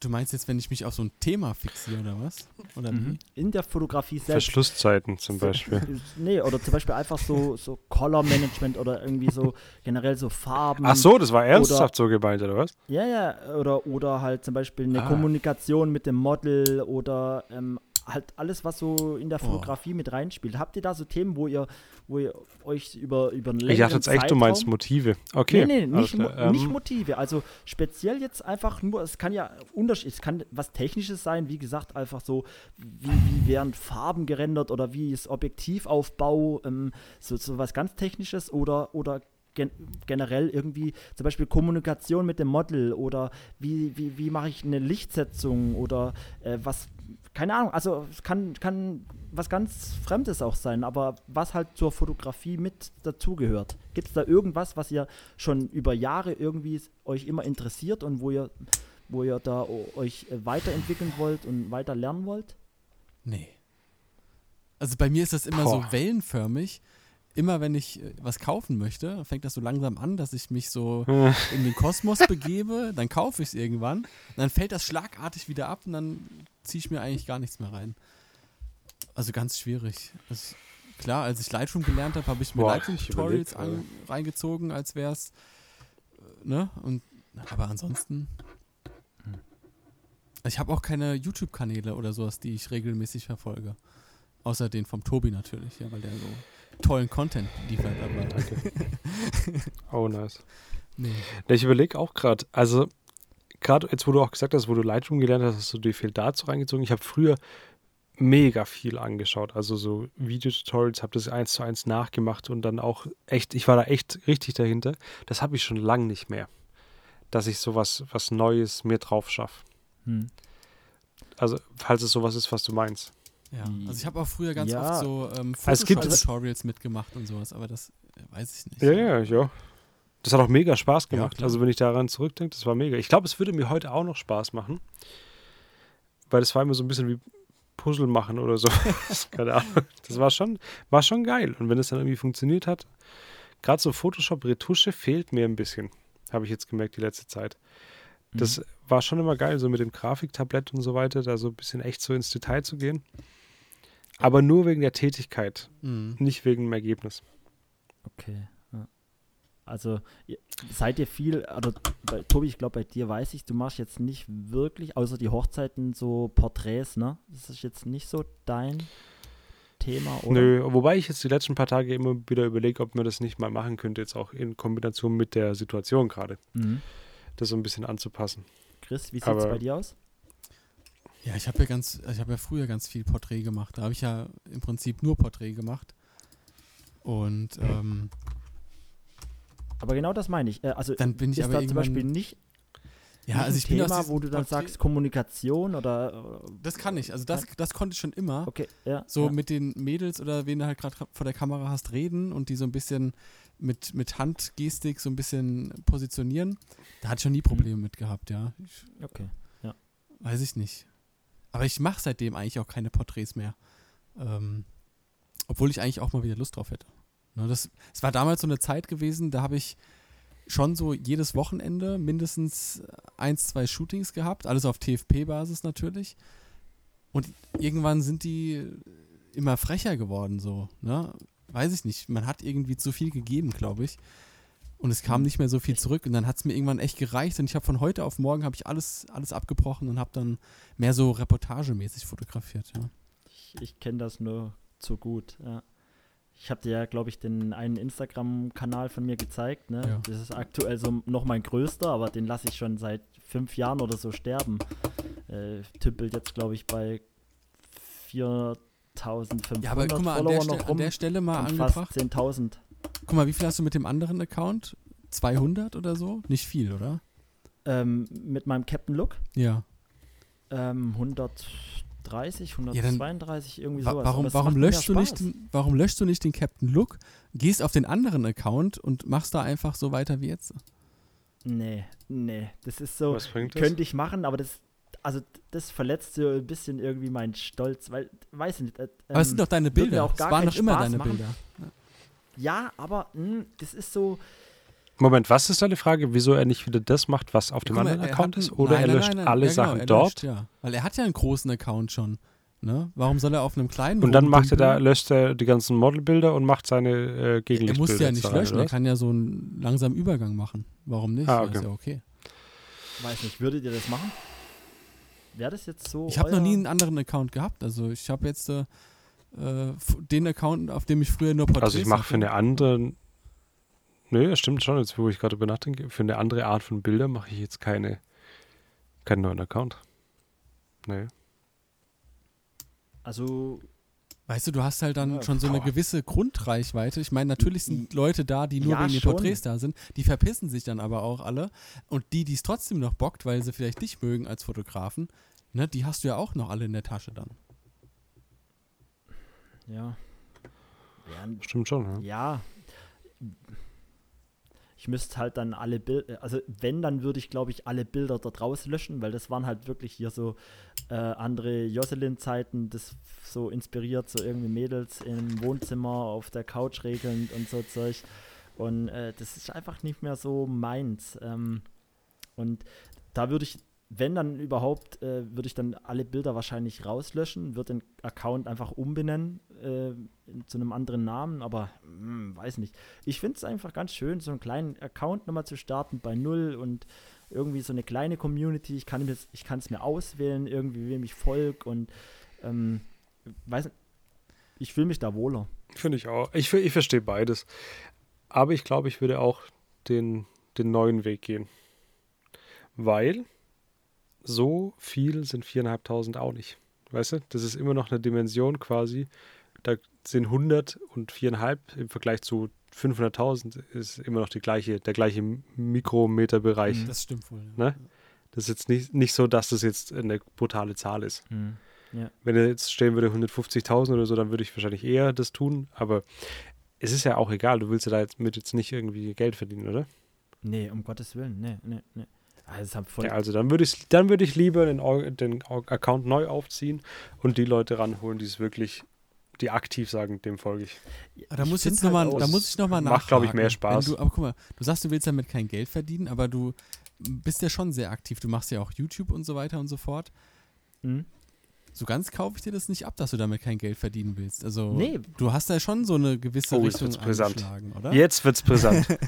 Du meinst jetzt, wenn ich mich auf so ein Thema fixiere oder was? Oder wie? In der Fotografie selbst. Verschlusszeiten zum Beispiel. Nee, oder zum Beispiel einfach so, so Color Management oder irgendwie so generell so Farben. Ach so, das war ernsthaft so gemeint, oder was? Ja, ja, oder, oder halt zum Beispiel eine Ah. Kommunikation mit dem Model oder ähm, halt alles, was so in der Oh. Fotografie mit reinspielt. Habt ihr da so Themen, wo ihr, wo ihr euch über, über einen längeren Ich dachte jetzt echt, du meinst Motive. Okay. Nee, nee, nicht, Mo klar. Ähm, nicht Motive. Also speziell jetzt einfach nur, es kann ja Unterschied, es kann was Technisches sein, wie gesagt, einfach so, wie, wie werden Farben gerendert oder wie ist Objektivaufbau, ähm, so, so was ganz Technisches oder, oder gen generell irgendwie zum Beispiel Kommunikation mit dem Model oder wie, wie, wie mache ich eine Lichtsetzung oder äh, was, keine Ahnung, also es kann, kann was ganz Fremdes auch sein, aber was halt zur Fotografie mit dazugehört. Gibt es da irgendwas, was ihr schon über Jahre irgendwie euch immer interessiert und wo ihr, wo ihr da euch äh, weiterentwickeln wollt und weiter lernen wollt? Nee. Also bei mir ist das immer Boah. so wellenförmig. Immer wenn ich äh, was kaufen möchte, fängt das so langsam an, dass ich mich so in den Kosmos begebe, dann kaufe ich es irgendwann, dann fällt das schlagartig wieder ab und dann ziehe ich mir eigentlich gar nichts mehr rein. Also ganz schwierig. Das, klar, als ich Lightroom gelernt habe, habe ich mir Lightroom-Tutorials reingezogen, als wäre es, ne? Und, aber ansonsten, also ich habe auch keine YouTube-Kanäle oder sowas, die ich regelmäßig verfolge. Außer den vom Tobi natürlich, ja, weil der so tollen Content liefert, aber Danke. oh, nice. nee. Ich überlege auch gerade, also gerade jetzt, wo du auch gesagt hast, wo du Lightroom gelernt hast, hast du dir viel dazu reingezogen. Ich habe früher mega viel angeschaut, also so Videotutorials, habe das eins zu eins nachgemacht und dann auch echt, ich war da echt richtig dahinter. Das habe ich schon lang nicht mehr, dass ich sowas was Neues mir drauf schaffe. Hm. Also falls es sowas ist, was du meinst. Ja, also ich habe auch früher ganz Ja. oft so ähm, Photoshop-Tutorials mitgemacht und sowas, aber das äh, weiß ich nicht. Ja, ja, ja. Das hat auch mega Spaß gemacht. klar. also wenn ich daran zurückdenke, das war mega. Ich glaube, es würde mir heute auch noch Spaß machen. Weil das war immer so ein bisschen wie Puzzle machen oder so. Keine Ahnung. Das war schon, war schon geil. Und wenn es dann irgendwie funktioniert hat, gerade so Photoshop-Retusche fehlt mir ein bisschen. Habe ich jetzt gemerkt die letzte Zeit. Das war schon immer geil, so mit dem Grafiktablett und so weiter, da so ein bisschen echt so ins Detail zu gehen. Aber nur wegen der Tätigkeit, Mhm. nicht wegen dem Ergebnis. Okay. Also seid ihr viel, oder bei, Tobi, ich glaube bei dir weiß ich, du machst jetzt nicht wirklich, außer die Hochzeiten, so Porträts, ne? Das ist jetzt nicht so dein Thema, oder? Nö, wobei ich jetzt die letzten paar Tage immer wieder überlege, ob man das nicht mal machen könnte, jetzt auch in Kombination mit der Situation gerade, Mhm. das so ein bisschen anzupassen. Chris, wie sieht es bei dir aus? Ja, ich habe ja ganz, ich habe ja früher ganz viel Porträt gemacht. Da habe ich ja im Prinzip nur Porträt gemacht. Und ähm, Aber genau das meine ich. Äh, also dann bin ich ist aber da zum. Beispiel nicht, ja, also ein ich bin aus Thema, wo du dann sagst Kommunikation oder äh, Das kann ich. Also das, das konnte ich schon immer. okay, ja. So ja. mit den Mädels oder wen du halt gerade vor der Kamera hast reden und die so ein bisschen mit, mit Handgestik so ein bisschen positionieren. Da hatte ich schon nie Probleme mit gehabt, ja. Ich, Okay. weiß ich nicht. Aber ich mache seitdem eigentlich auch keine Porträts mehr. Ähm, obwohl ich eigentlich auch mal wieder Lust drauf hätte. Ne, das, es war damals so eine Zeit gewesen, da habe ich schon so jedes Wochenende mindestens eins, zwei Shootings gehabt, alles auf TFP-Basis natürlich. Und irgendwann sind die immer frecher geworden, so, ne? Weiß ich nicht. Man hat irgendwie zu viel gegeben, glaube ich. Und es kam nicht mehr so viel zurück. Und dann hat es mir irgendwann echt gereicht. Und ich habe von heute auf morgen habe ich alles, alles abgebrochen und habe dann mehr so reportagemäßig fotografiert. Ja. Ich, ich kenne das nur zu gut. Ja. Ich habe dir ja, glaube ich, den einen Instagram-Kanal von mir gezeigt. Ne? Ja. Das ist aktuell so noch mein größter, aber den lasse ich schon seit fünf Jahren oder so sterben. Äh, tümpelt jetzt, glaube ich, bei 4.500 Ja, aber guck mal, an Follower der, Ste noch an rum. der Stelle mal angebracht. 10.000. Guck mal, wie viel hast du mit dem anderen Account? 200 oder so? Nicht viel, oder? Ähm, mit meinem Captain Look Ja. ähm, 130, Ja, dann- 132, irgendwie Wa sowas. warum, warum, löschst du nicht den, warum löschst du nicht den Captain Look, gehst auf den anderen Account und machst da einfach so weiter wie jetzt? Nee, nee, das ist so. Was bringt das? Könnte ich machen, aber das, also das verletzt so ein bisschen irgendwie meinen Stolz, weil, weiß ich nicht. Äh, Aber es ähm, sind doch deine Bilder. auch Es gar waren doch immer Spaß deine machen. Bilder. Ja, aber mh, das ist so. Moment, was ist deine Frage, wieso er nicht wieder das macht, was auf dem mal, anderen er Account hat ist? Oder nein, er löscht nein, nein. alle ja, genau, Sachen er dort Löscht, ja. Weil er hat ja einen großen Account schon. Ne? Warum soll er auf einem kleinen und dann macht er da, löscht er die ganzen Modelbilder und macht seine äh, Er Gegenlichtbilder. muss ja nicht rein, löschen, oder er kann ja so einen langsamen Übergang machen. Warum nicht? Ah, Ja, Ist okay. ja okay. Weiß nicht, würdet ihr das machen? Wäre das jetzt so? Ich habe noch nie einen anderen Account gehabt. Also ich habe jetzt äh, äh, den Account, auf dem ich früher nur Porträts Also ich mache für eine andere, nö, das stimmt schon, jetzt wo ich gerade über nachdenke, für eine andere Art von Bilder mache ich jetzt keine, keinen neuen Account. Nee. Also, Weißt du, du hast halt dann Ja, schon so eine gewisse Grundreichweite. Ich meine, natürlich sind Leute da, die nur Ja, wegen den. Porträts da sind. Die verpissen sich dann aber auch alle. Und die, die es trotzdem noch bockt, weil sie vielleicht dich mögen als Fotografen, ne, die hast du ja auch noch alle in der Tasche dann. ja. Wären, Stimmt schon, ja. ja. Ich müsste halt dann alle Bilder, also wenn, dann würde ich glaube ich alle Bilder dort rauslöschen, weil das waren halt wirklich hier so äh, andere Jocelyn-Zeiten, das so inspiriert, so irgendwie Mädels im Wohnzimmer auf der Couch regelnd und so Zeug. Und äh, das ist einfach nicht mehr so meins. Ähm, und da würde ich, wenn dann überhaupt, äh, würde ich dann alle Bilder wahrscheinlich rauslöschen, würde den Account einfach umbenennen äh, zu einem anderen Namen, aber hm, weiß nicht. Ich finde es einfach ganz schön, so einen kleinen Account nochmal zu starten bei Null und irgendwie so eine kleine Community. Ich kann es mir auswählen, irgendwie, wem ich folge und ähm, weiß nicht, ich fühle mich da wohler. Finde ich auch. Ich, ich verstehe beides. Aber ich glaube, ich würde auch den, den neuen Weg gehen. Weil so viel sind 4.500 auch nicht. Weißt du, das ist immer noch eine Dimension quasi. Da sind 100 und 4,5 im Vergleich zu 500.000 ist immer noch die gleiche, der gleiche Mikrometerbereich. Das stimmt wohl. Ne? Das ist jetzt nicht, nicht so, dass das jetzt eine brutale Zahl ist. Mhm. Ja. Wenn er jetzt stehen würde 150.000 oder so, dann würde ich wahrscheinlich eher das tun. Aber es ist ja auch egal, du willst ja da jetzt mit jetzt nicht irgendwie Geld verdienen, oder? Nee, um Gottes Willen, nee, nee, nee. Also, Ja, also dann würde ich, dann würde ich lieber den, den Account neu aufziehen und die Leute ranholen, die es wirklich, die aktiv sagen, dem folge ich. Da Ich muss ich jetzt find noch halt mal, da muss ich noch mal macht, nachfragen. glaub ich, mehr Spaß. Du, aber guck mal, du sagst, du willst damit kein Geld verdienen, aber du bist ja schon sehr aktiv. Du machst ja auch YouTube und so weiter und so fort. Mhm. So ganz kaufe ich dir das nicht ab, dass du damit kein Geld verdienen willst. Also Nee. du hast da schon so eine gewisse Oh, jetzt Richtung wird's brisant. angeschlagen, oder? Jetzt wird's brisant.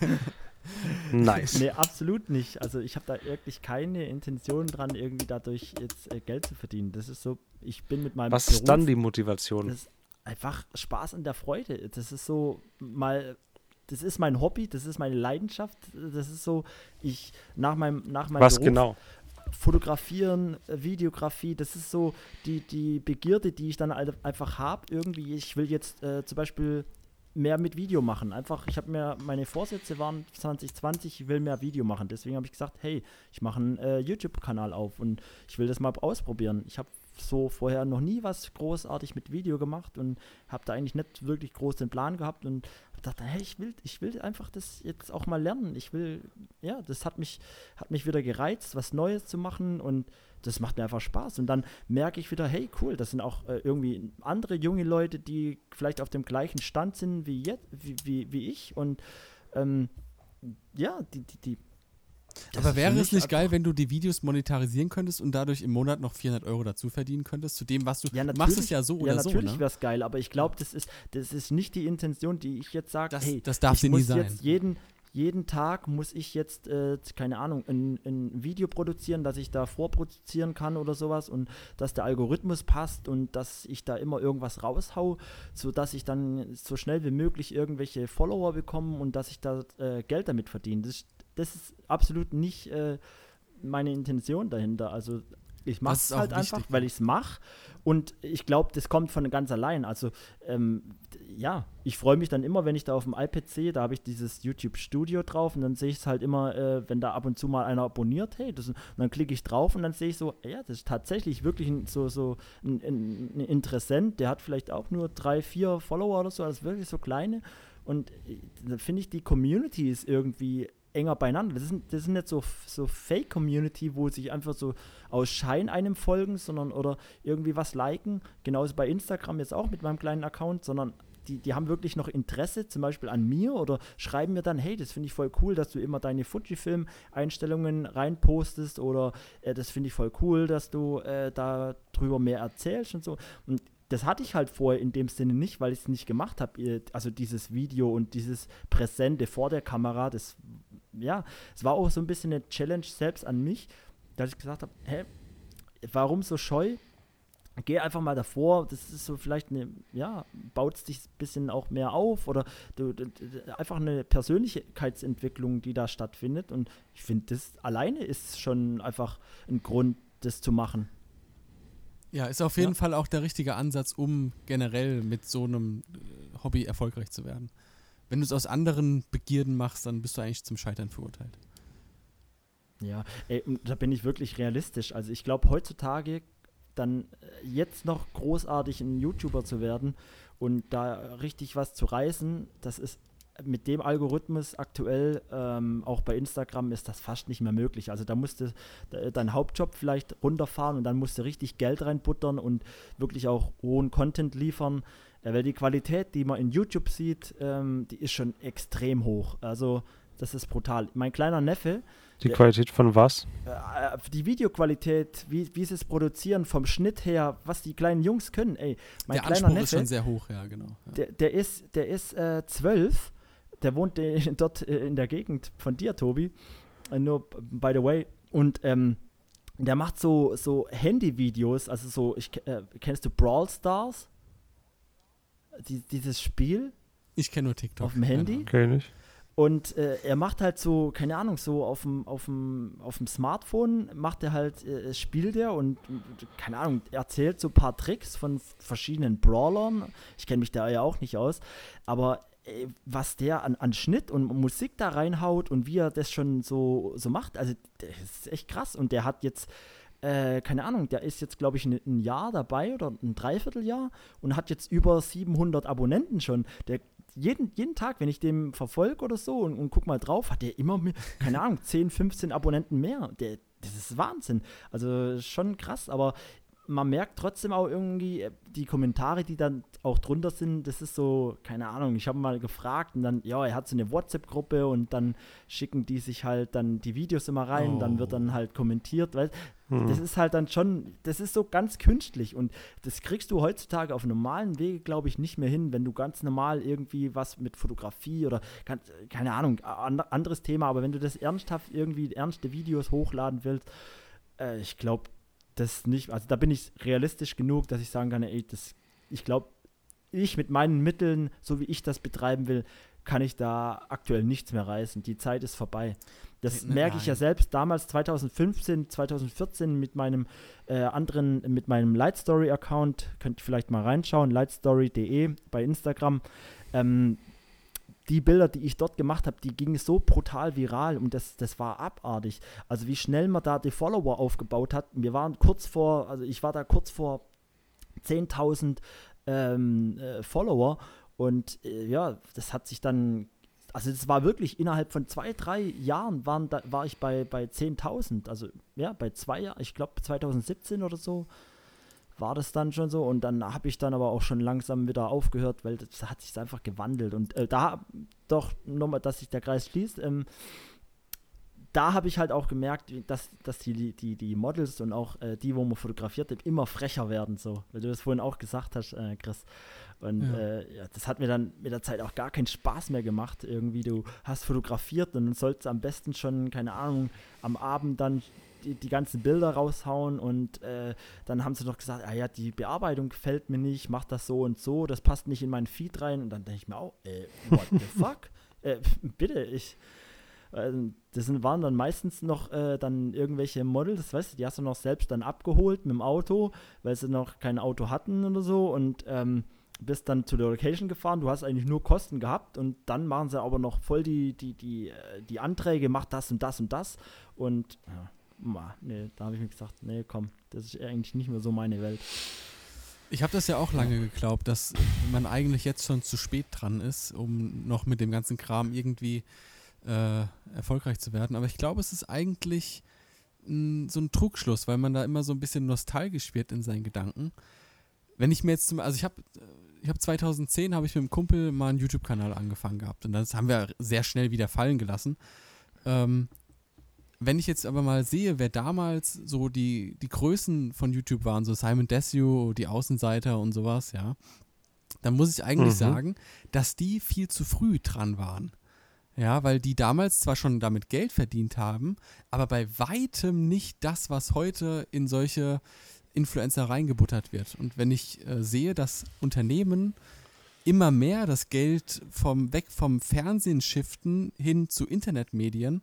nice. Nee, absolut nicht. Also ich habe da wirklich keine Intention dran, irgendwie dadurch jetzt äh, Geld zu verdienen. Das ist so, ich bin mit meinem Was Beruf, ist dann die Motivation? Das ist einfach Spaß an der Freude. Das ist so mal, das ist mein Hobby, das ist meine Leidenschaft. Das ist so, ich nach meinem, nach meinem Was Beruf genau? fotografieren, äh, Videografie, das ist so die, die Begierde, die ich dann einfach habe. Irgendwie, ich will jetzt äh, zum Beispiel mehr mit Video machen. Einfach, ich habe mir, meine Vorsätze waren 2020, ich will mehr Video machen. Deswegen habe ich gesagt, hey, ich mache einen äh, YouTube-Kanal auf und ich will das mal ausprobieren. Ich habe so vorher noch nie was großartig mit Video gemacht und habe da eigentlich nicht wirklich groß den Plan gehabt und dachte, hey, ich will, ich will einfach das jetzt auch mal lernen. Ich will, ja, das hat mich, hat mich wieder gereizt, was Neues zu machen und das macht mir einfach Spaß. Und dann merke ich wieder, hey, cool, das sind auch äh, irgendwie andere junge Leute, die vielleicht auf dem gleichen Stand sind wie, jetzt, wie, wie, wie ich und ähm, ja, die, die, die das aber ist wäre es nicht geil, einfach- wenn du die Videos monetarisieren könntest und dadurch im Monat noch 400 Euro dazu verdienen könntest, zu dem, was du Ja, machst es ja so ja, oder so. natürlich Ne? wäre es geil, aber ich glaube, das ist, das ist nicht die Intention, die ich jetzt sage, Das- hey, das darf ich sie nie muss sein. jetzt jeden, jeden Tag muss ich jetzt, äh, keine Ahnung, ein, ein Video produzieren, dass ich da vorproduzieren kann oder sowas und dass der Algorithmus passt und dass ich da immer irgendwas raushau, sodass ich dann so schnell wie möglich irgendwelche Follower bekomme und dass ich da äh, Geld damit verdiene. Das, das ist absolut nicht äh, meine Intention dahinter. Also ich mache es halt wichtig, einfach, weil ich es mache und ich glaube, das kommt von ganz allein. Also ähm, ja, ich freue mich dann immer, wenn ich da auf dem iPad sehe, da habe ich dieses YouTube Studio drauf und dann sehe ich es halt immer, äh, wenn da ab und zu mal einer abonniert, hey, das, dann klicke ich drauf und dann sehe ich so, ja, das ist tatsächlich wirklich ein, so, so ein, ein, ein Interessent, der hat vielleicht auch nur drei, vier Follower oder so, das ist wirklich so kleine und äh, da finde ich, die Community ist irgendwie enger beieinander. Das ist, das ist nicht so, so Fake-Community, wo sich einfach so aus Schein einem folgen, sondern oder irgendwie was liken. Genauso bei Instagram jetzt auch mit meinem kleinen Account, sondern die, die haben wirklich noch Interesse, zum Beispiel an mir oder schreiben mir dann, hey, das finde ich voll cool, dass du immer deine Fujifilm-Einstellungen reinpostest oder äh, das finde ich voll cool, dass du äh, da drüber mehr erzählst und so. Und das hatte ich halt vorher in dem Sinne nicht, weil ich es nicht gemacht habe. Also dieses Video und dieses Präsente vor der Kamera, das, ja, es war auch so ein bisschen eine Challenge selbst an mich, dass ich gesagt habe, hä, warum so scheu? Geh einfach mal davor, das ist so vielleicht eine, ja, baut dich ein bisschen auch mehr auf oder du, du, du, einfach eine Persönlichkeitsentwicklung, die da stattfindet. Und ich finde, das alleine ist schon einfach ein Grund, das zu machen. Ja, ist auf jeden Ja. Fall auch der richtige Ansatz, um generell mit so einem äh, Hobby erfolgreich zu werden. Wenn du es aus anderen Begierden machst, dann bist du eigentlich zum Scheitern verurteilt. Ja, ey, da bin ich wirklich realistisch. Also ich glaube, heutzutage dann äh, jetzt noch großartig ein YouTuber zu werden und da richtig was zu reißen, das ist mit dem Algorithmus aktuell, ähm, auch bei Instagram, ist das fast nicht mehr möglich. Also da musst du de- deinen Hauptjob vielleicht runterfahren und dann musst du richtig Geld reinbuttern und wirklich auch hohen Content liefern. Äh, weil die Qualität, die man in YouTube sieht, ähm, die ist schon extrem hoch. Also das ist brutal. Mein kleiner Neffe, Die Ja. Qualität von was? äh, die Videoqualität, wie, wie sie es produzieren, vom Schnitt her, was die kleinen Jungs können, ey. Mein der kleiner Anspruch ist Neffe, schon sehr hoch, ja, genau. Ja. der, der ist, der ist äh, zwölf, der wohnt äh, dort äh, in der Gegend von dir, Tobi. Äh, nur, by the way. Und ähm, der macht so, so Handyvideos, also so, ich, ke- äh, kennst du Brawl Stars? Die, dieses Spiel? Ich kenne nur TikTok. Auf dem Handy? Keine Okay, nicht. Und äh, er macht halt so, keine Ahnung, so auf dem, auf dem, auf dem Smartphone macht er halt, äh, spielt er und, keine Ahnung, erzählt so ein paar Tricks von verschiedenen Brawlern. Ich kenne mich da ja auch nicht aus, aber äh, was der an, an Schnitt und Musik da reinhaut und wie er das schon so, so macht, also das ist echt krass. Und der hat jetzt äh, keine Ahnung, der ist jetzt, glaube ich, ein, ein, Jahr dabei oder ein Dreivierteljahr und hat jetzt über 700 Abonnenten schon. Der, jeden, jeden Tag, wenn ich dem verfolge oder so und, und guck mal drauf, hat der immer, mehr, keine Ahnung, 10, 15 Abonnenten mehr. Der, das ist Wahnsinn. Also schon krass, aber man merkt trotzdem auch irgendwie äh, die Kommentare, die dann auch drunter sind, das ist so, keine Ahnung, ich habe mal gefragt und dann, ja, er hat so eine WhatsApp-Gruppe und dann schicken die sich halt dann die Videos immer rein, oh. dann wird dann oh. halt kommentiert, weil hm. das ist halt dann schon, das ist so ganz künstlich und das kriegst du heutzutage auf normalen Wege, glaube ich, nicht mehr hin, wenn du ganz normal irgendwie was mit Fotografie oder, ganz, keine Ahnung, anderes Thema, aber wenn du das ernsthaft irgendwie, ernste Videos hochladen willst, äh, ich glaube, das nicht, also da bin ich realistisch genug, dass ich sagen kann, ey, das, ich glaube, ich mit meinen Mitteln, so wie ich das betreiben will, kann ich da aktuell nichts mehr reißen. Die Zeit ist vorbei. Das Nein. merke ich ja selbst damals 2015, 2014 mit meinem äh, anderen, mit meinem Lightstory-Account, könnt ihr vielleicht mal reinschauen, lightstory.de bei Instagram. Ähm, die Bilder, die ich dort gemacht habe, die gingen so brutal viral und das, das war abartig. Also wie schnell man da die Follower aufgebaut hat. Wir waren kurz vor, also ich war da kurz vor 10.000 ähm, äh, Follower und äh, ja, das hat sich dann, also das war wirklich innerhalb von zwei, drei Jahren waren da, war ich bei, bei 10.000, also ja, bei zwei Jahren, ich glaube 2017 oder so war das dann schon so und dann habe ich dann aber auch schon langsam wieder aufgehört, weil das hat sich einfach gewandelt und äh, da doch nochmal, dass sich der Kreis schließt, ähm, da habe ich halt auch gemerkt, dass, dass die, die, die Models und auch äh, die, wo man fotografiert hat, immer frecher werden, so, weil du das vorhin auch gesagt hast, äh, Chris. Und ja. Äh, ja, das hat mir dann mit der Zeit auch gar keinen Spaß mehr gemacht. Irgendwie, du hast fotografiert und dann sollst am besten schon, keine Ahnung, am Abend dann die, die ganzen Bilder raushauen und äh, dann haben sie noch gesagt, ah ja, die Bearbeitung gefällt mir nicht, mach das so und so, das passt nicht in meinen Feed rein. Und dann denke ich mir auch, äh, what the fuck? Äh, bitte, ich, äh, das sind, waren dann meistens noch äh, dann irgendwelche Models, weißt du, die hast du noch selbst dann abgeholt mit dem Auto, weil sie noch kein Auto hatten oder so und ähm, bist dann zu der Location gefahren, du hast eigentlich nur Kosten gehabt und dann machen sie aber noch voll die, die, die, äh, die Anträge, mach das und das und das. Und ja, nee, da habe ich mir gesagt, nee, komm, das ist eigentlich nicht mehr so meine Welt. Ich habe das ja auch lange geglaubt, dass man eigentlich jetzt schon zu spät dran ist, um noch mit dem ganzen Kram irgendwie äh, erfolgreich zu werden. Aber ich glaube, es ist eigentlich mh, so ein Trugschluss, weil man da immer so ein bisschen nostalgisch wird in seinen Gedanken. Wenn ich mir jetzt zum, also ich habe ich habe 2010 habe ich mit einem Kumpel mal einen YouTube-Kanal angefangen gehabt und das haben wir sehr schnell wieder fallen gelassen. Ähm, wenn ich jetzt aber mal sehe, wer damals so die, die Größen von YouTube waren, so Simon Desue, die Außenseiter und sowas, ja, dann muss ich eigentlich mhm. sagen, dass die viel zu früh dran waren. Ja, weil die damals zwar schon damit Geld verdient haben, aber bei weitem nicht das, was heute in solche Influencer reingebuttert wird. Und wenn ich äh, sehe, dass Unternehmen immer mehr das Geld vom, weg vom Fernsehen shiften hin zu Internetmedien,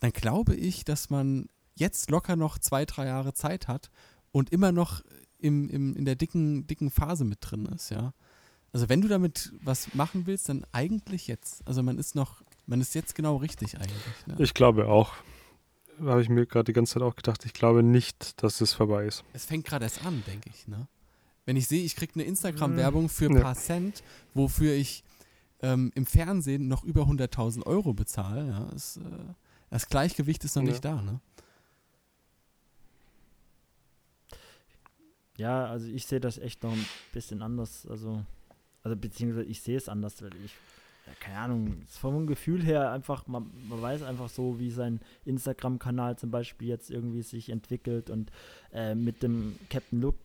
dann glaube ich, dass man jetzt locker noch zwei, drei Jahre Zeit hat und immer noch im, im, in der dicken, dicken Phase mit drin ist, ja. Also wenn du damit was machen willst, dann eigentlich jetzt. Also man ist noch, man ist jetzt genau richtig eigentlich. Ne? Ich glaube auch. Habe ich mir gerade die ganze Zeit auch gedacht, ich glaube nicht, dass es vorbei ist. Es fängt gerade erst an, denke ich, ne? Wenn ich sehe, ich kriege eine Instagram-Werbung für ein ja. paar Cent, wofür ich ähm, im Fernsehen noch über 100.000 Euro bezahle, ja, ist, äh, das Gleichgewicht ist noch ja. nicht da, ne? Ja, also ich sehe das echt noch ein bisschen anders. Also, also beziehungsweise ich sehe es anders, weil ich, ja, keine Ahnung, vom Gefühl her einfach, man, man weiß einfach so, wie sein Instagram-Kanal zum Beispiel jetzt irgendwie sich entwickelt und äh, mit dem Captain Look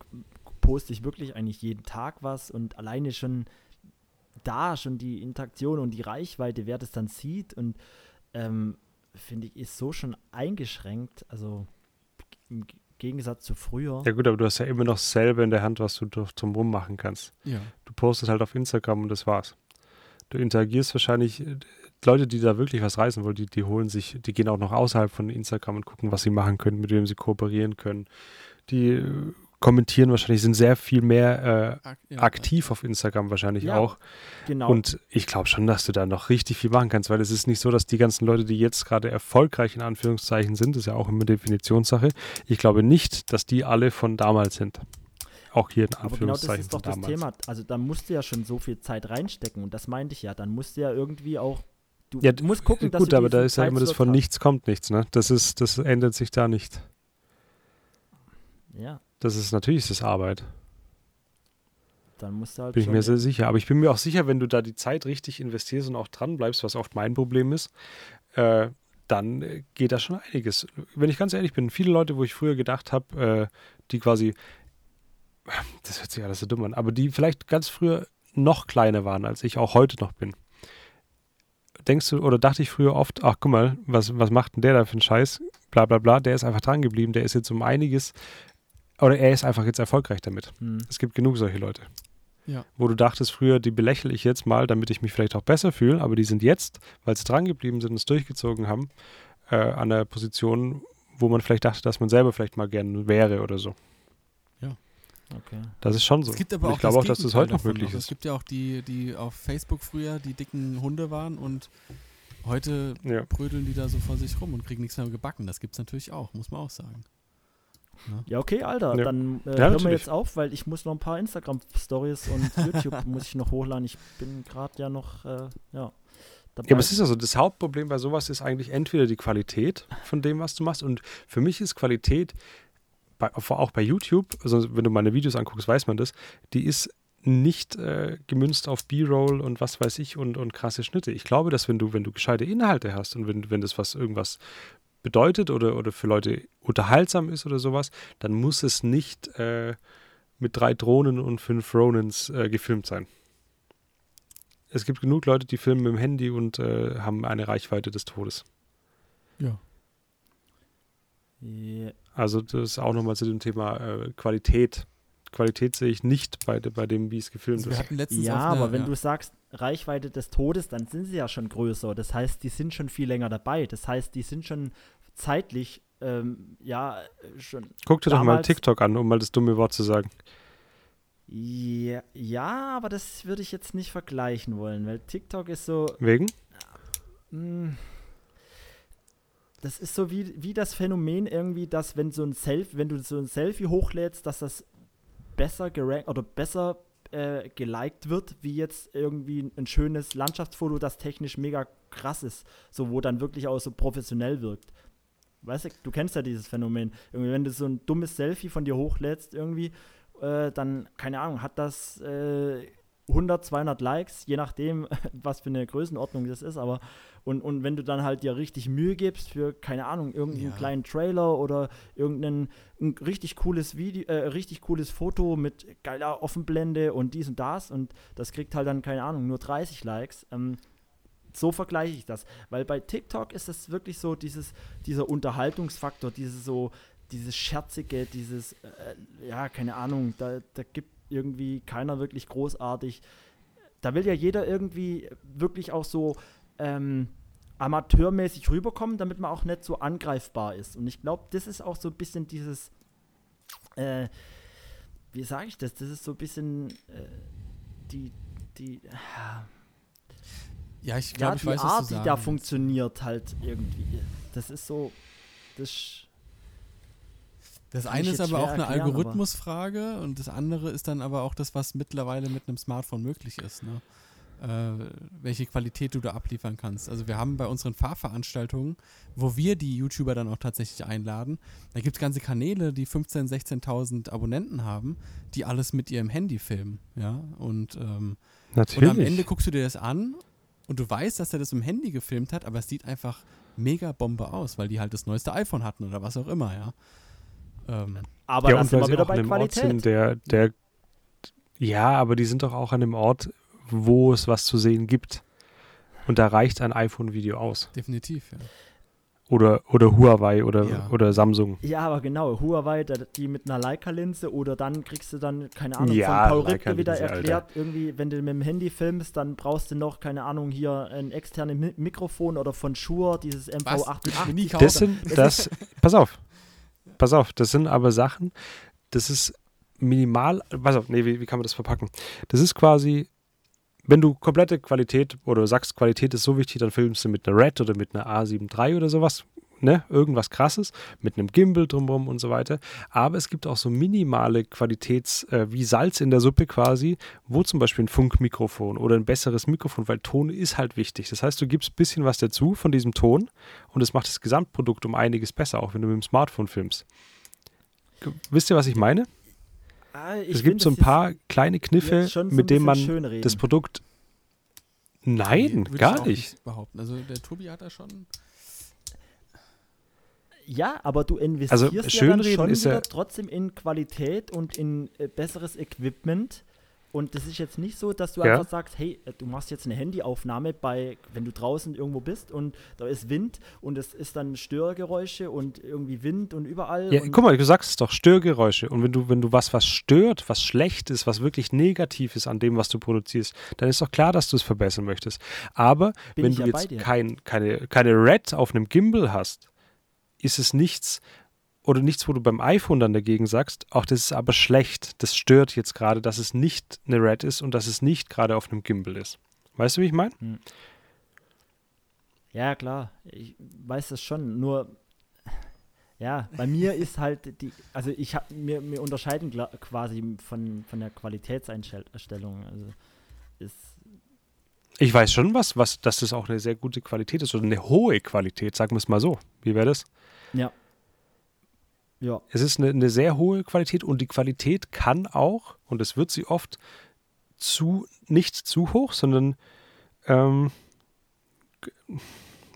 poste ich wirklich eigentlich jeden Tag was und alleine schon da schon die Interaktion und die Reichweite, wer das dann sieht und ähm, finde ich, ist so schon eingeschränkt. Also im Gegensatz zu früher. Ja gut, aber du hast ja immer noch selber in der Hand, was du zum Rum machen kannst. Ja. Du postest halt auf Instagram und das war's. Du interagierst wahrscheinlich, äh, Leute, die da wirklich was reißen wollen, die, die holen sich, die gehen auch noch außerhalb von Instagram und gucken, was sie machen können, mit wem sie kooperieren können. Die äh, kommentieren wahrscheinlich, sind sehr viel mehr Ak äh, ja, aktiv auf Instagram wahrscheinlich Ja, auch. Genau. Und ich glaube schon, dass du da noch richtig viel machen kannst, weil es ist nicht so, dass die ganzen Leute, die jetzt gerade erfolgreich in Anführungszeichen sind, das ist ja auch immer Definitionssache, ich glaube nicht, dass die alle von damals sind. Auch hier in Aber genau das Anführungszeichen ist doch das damals. Thema. Also da musst du ja schon so viel Zeit reinstecken und das meinte ich ja. Dann musst du ja irgendwie auch. Du Ja, musst gucken, dass Gut, aber da ist ja immer das von hast. nichts kommt nichts, ne? Das ist, das ändert sich da nicht. Ja, Das ist natürlich ist das Arbeit. dann musst du halt Bin ich mir sehr sicher. Aber ich bin mir auch sicher, wenn du da die Zeit richtig investierst und auch dran bleibst, was oft mein Problem ist, äh, dann äh, geht da schon einiges. Wenn ich ganz ehrlich bin, viele Leute, wo ich früher gedacht habe, äh, die quasi, das hört sich alles so dumm an, aber die vielleicht ganz früher noch kleiner waren, als ich auch heute noch bin. Denkst du, oder dachte ich früher oft, ach guck mal, was, was macht denn der da für einen Scheiß? Bla bla bla, der ist einfach dran geblieben, der ist jetzt um einiges, oder er ist einfach jetzt erfolgreich damit. Hm. Es gibt genug solche Leute. Ja. Wo du dachtest früher, die belächle ich jetzt mal, damit ich mich vielleicht auch besser fühle, aber die sind jetzt, weil sie dran geblieben sind und es durchgezogen haben, äh, an der Position, wo man vielleicht dachte, dass man selber vielleicht mal gern wäre oder so. Okay. Das ist schon so. Es gibt aber Und auch ich glaube auch, dass das heute noch möglich Also Es ist. gibt ja auch die, die auf Facebook früher die dicken Hunde waren und heute Ja. brödeln die da so vor sich rum und kriegen nichts mehr gebacken. Das gibt es natürlich auch, muss man auch sagen. Ja, okay, Alter. Ja. Dann äh, Ja, hören wir jetzt auf, weil ich muss noch ein paar Instagram-Stories und YouTube muss ich noch hochladen. Ich bin gerade ja noch, äh, ja. Dabei. Ja, aber es ist also, das Hauptproblem bei sowas ist eigentlich entweder die Qualität von dem, was du machst. Und für mich ist Qualität, bei, auch bei YouTube, also wenn du meine Videos anguckst, weiß man das, die ist nicht äh, gemünzt auf B-Roll und was weiß ich und, und krasse Schnitte. Ich glaube, dass wenn du, wenn du gescheite Inhalte hast und wenn, wenn das was irgendwas bedeutet oder, oder für Leute unterhaltsam ist oder sowas, dann muss es nicht äh, mit drei Drohnen und fünf Ronins äh, gefilmt sein. Es gibt genug Leute, die filmen mit dem Handy und äh, haben eine Reichweite des Todes. Ja. Ja, Also das ist auch nochmal zu dem Thema äh, Qualität. Qualität sehe ich nicht bei, bei dem, wie es gefilmt Also ist. ja auf einer, aber wenn ja. du sagst Reichweite des Todes, dann sind sie ja schon größer. Das heißt, die sind schon viel länger dabei. Das heißt, die sind schon zeitlich, ähm, ja, schon. Guck dir doch mal TikTok an, um mal das dumme Wort zu sagen. Ja, ja, aber das würde ich jetzt nicht vergleichen wollen, weil TikTok ist so, Wegen? Mm. Das ist so wie, wie das Phänomen irgendwie, dass wenn so ein Selfie, wenn du so ein Selfie hochlädst, dass das besser gerankt oder besser äh, geliked wird, wie jetzt irgendwie ein schönes Landschaftsfoto, das technisch mega krass ist, so wo dann wirklich auch so professionell wirkt. Weißt du, du kennst ja dieses Phänomen. Irgendwie, wenn du so ein dummes Selfie von dir hochlädst, irgendwie, äh, dann, keine Ahnung, hat das äh, 100, 200 Likes, je nachdem, was für eine Größenordnung das ist, aber und, und wenn du dann halt dir richtig Mühe gibst für, keine Ahnung, irgendeinen Ja. kleinen Trailer oder irgendein ein richtig cooles Video, äh, richtig cooles Foto mit geiler Offenblende und dies und das und das kriegt halt dann, keine Ahnung, nur 30 Likes, ähm, so vergleiche ich das. Weil bei TikTok ist es wirklich so dieses, dieser Unterhaltungsfaktor, dieses so, dieses Scherzige, dieses, äh, ja, keine Ahnung, da, da gibt irgendwie keiner wirklich großartig. Da will ja jeder irgendwie wirklich auch so ähm, amateurmäßig rüberkommen, damit man auch nicht so angreifbar ist. Und ich glaube, das ist auch so ein bisschen dieses, äh, wie sage ich das? Das ist so ein bisschen äh, die, die, ja, ich ja, glaube, ich die weiß, Art, was du die da funktioniert halt irgendwie. Das ist so, das Das eine ist aber auch eine erklären, aber- Algorithmusfrage und das andere ist dann aber auch das, was mittlerweile mit einem Smartphone möglich ist. Ne? Äh, welche Qualität du da abliefern kannst. Also wir haben bei unseren Fahrveranstaltungen, wo wir die YouTuber dann auch tatsächlich einladen, da gibt es ganze Kanäle, die 15.000, 16.000 Abonnenten haben, die alles mit ihrem Handy filmen. Ja? Und, ähm, Natürlich. und am Ende guckst du dir das an und du weißt, dass er das im Handy gefilmt hat, aber es sieht einfach mega Bombe aus, weil die halt das neueste iPhone hatten oder was auch immer, ja. Ähm, aber ja, das und sind weil wir wieder bei an einem Ort Qualität. sind, der, der, ja, aber die sind doch auch an einem Ort, wo es was zu sehen gibt. Und da reicht ein iPhone-Video aus. definitiv, ja. Oder, oder Huawei oder, Ja. oder Samsung. Ja, aber genau, Huawei, da- die mit einer Leica-Linse oder dann kriegst du dann, keine Ahnung, Ja, von Paul Ripke wieder erklärt, irgendwie, wenn du mit dem Handy filmst, dann brauchst du noch, keine Ahnung, hier ein externes Mi Mikrofon oder von Shure, dieses Was? MV88. nie Das sind, das, pass auf, pass auf, das sind aber Sachen, das ist minimal, pass auf, nee, wie, wie kann man das verpacken? Das ist quasi, wenn du komplette Qualität oder sagst, Qualität ist so wichtig, dann filmst du mit einer Red oder mit einer A7 III oder sowas, ne, irgendwas krasses, mit einem Gimbal drumherum und so weiter. Aber es gibt auch so minimale Qualitäts, äh, wie Salz in der Suppe quasi, wo zum Beispiel ein Funkmikrofon oder ein besseres Mikrofon, weil Ton ist halt wichtig. Das heißt, du gibst ein bisschen was dazu von diesem Ton und es macht das Gesamtprodukt um einiges besser, auch wenn du mit dem Smartphone filmst. Wisst ihr, was ich meine? Ah, ich es gibt so ein paar kleine Kniffe, so mit denen man das Produkt. Nee, Nein, ich gar auch nicht. behaupten. Also der Tobi hat da schon. Ja, aber du investierst ja dann schon ist ja- wieder trotzdem in Qualität und in äh, besseres Equipment. Und das ist jetzt nicht so, dass du Ja. einfach sagst, hey, äh, du machst jetzt eine Handyaufnahme bei, wenn du draußen irgendwo bist und da ist Wind und es ist dann Störgeräusche und irgendwie Wind und überall. Ja, und guck mal, du sagst es doch, Störgeräusche. Und wenn du, wenn du was, was stört, was schlecht ist, was wirklich negativ ist an dem, was du produzierst, dann ist doch klar, dass du es verbessern möchtest. Aber Bin wenn du ja jetzt kein, keine, keine Red auf einem Gimbal hast, ist es nichts oder nichts, wo du beim iPhone dann dagegen sagst, auch das ist aber schlecht. Das stört jetzt gerade, dass es nicht eine Red ist und dass es nicht gerade auf einem Gimbal ist. Weißt du, wie ich meine? Ja, klar, ich weiß das schon. Nur, ja, bei mir ist halt die, also ich habe mir, mir unterscheiden quasi von, von der Qualitätseinstellung. Also ist, Ich weiß schon was, was, dass das auch eine sehr gute Qualität ist oder eine hohe Qualität, sagen wir es mal so. Wie wäre das? Ja. Ja, Es ist eine, eine sehr hohe Qualität und die Qualität kann auch, und es wird sie oft, zu, nicht zu hoch, sondern, ähm,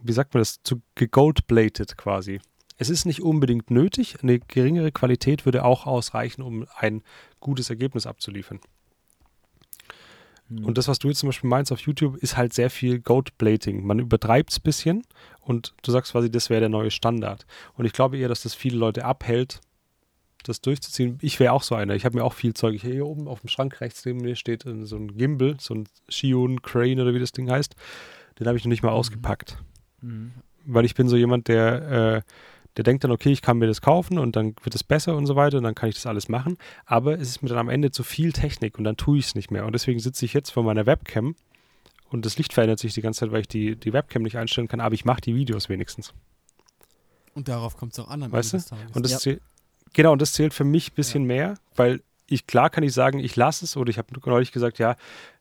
wie sagt man das, zu gegoldplated quasi. Es ist nicht unbedingt nötig, eine geringere Qualität würde auch ausreichen, um ein gutes Ergebnis abzuliefern. Hm. Und das, was du jetzt zum Beispiel meinst auf YouTube, ist halt sehr viel Goat-Plating. Man übertreibt es ein bisschen und du sagst quasi, das wäre der neue Standard. Und ich glaube eher, dass das viele Leute abhält, das durchzuziehen. Ich wäre auch so einer. Ich habe mir auch viel Zeug. Hier oben auf dem Schrank rechts neben mir steht äh, so ein Gimbal, so ein Shion Crane oder wie das Ding heißt. Den habe ich noch nicht mal ausgepackt. Mhm. Weil ich bin so jemand, der, äh, der denkt dann, okay, ich kann mir das kaufen und dann wird es besser und so weiter und dann kann ich das alles machen. Aber es ist mir dann am Ende zu viel Technik und dann tue ich es nicht mehr. Und deswegen sitze ich jetzt vor meiner Webcam und das Licht verändert sich die ganze Zeit, weil ich die, die Webcam nicht einstellen kann, aber ich mache die Videos wenigstens. Und darauf kommt es auch an am Weißt Ende Tages. Und das Ja. zählt, genau, und das zählt für mich ein bisschen mehr, weil ich, klar kann ich sagen, ich lasse es oder ich habe neulich gesagt, ja,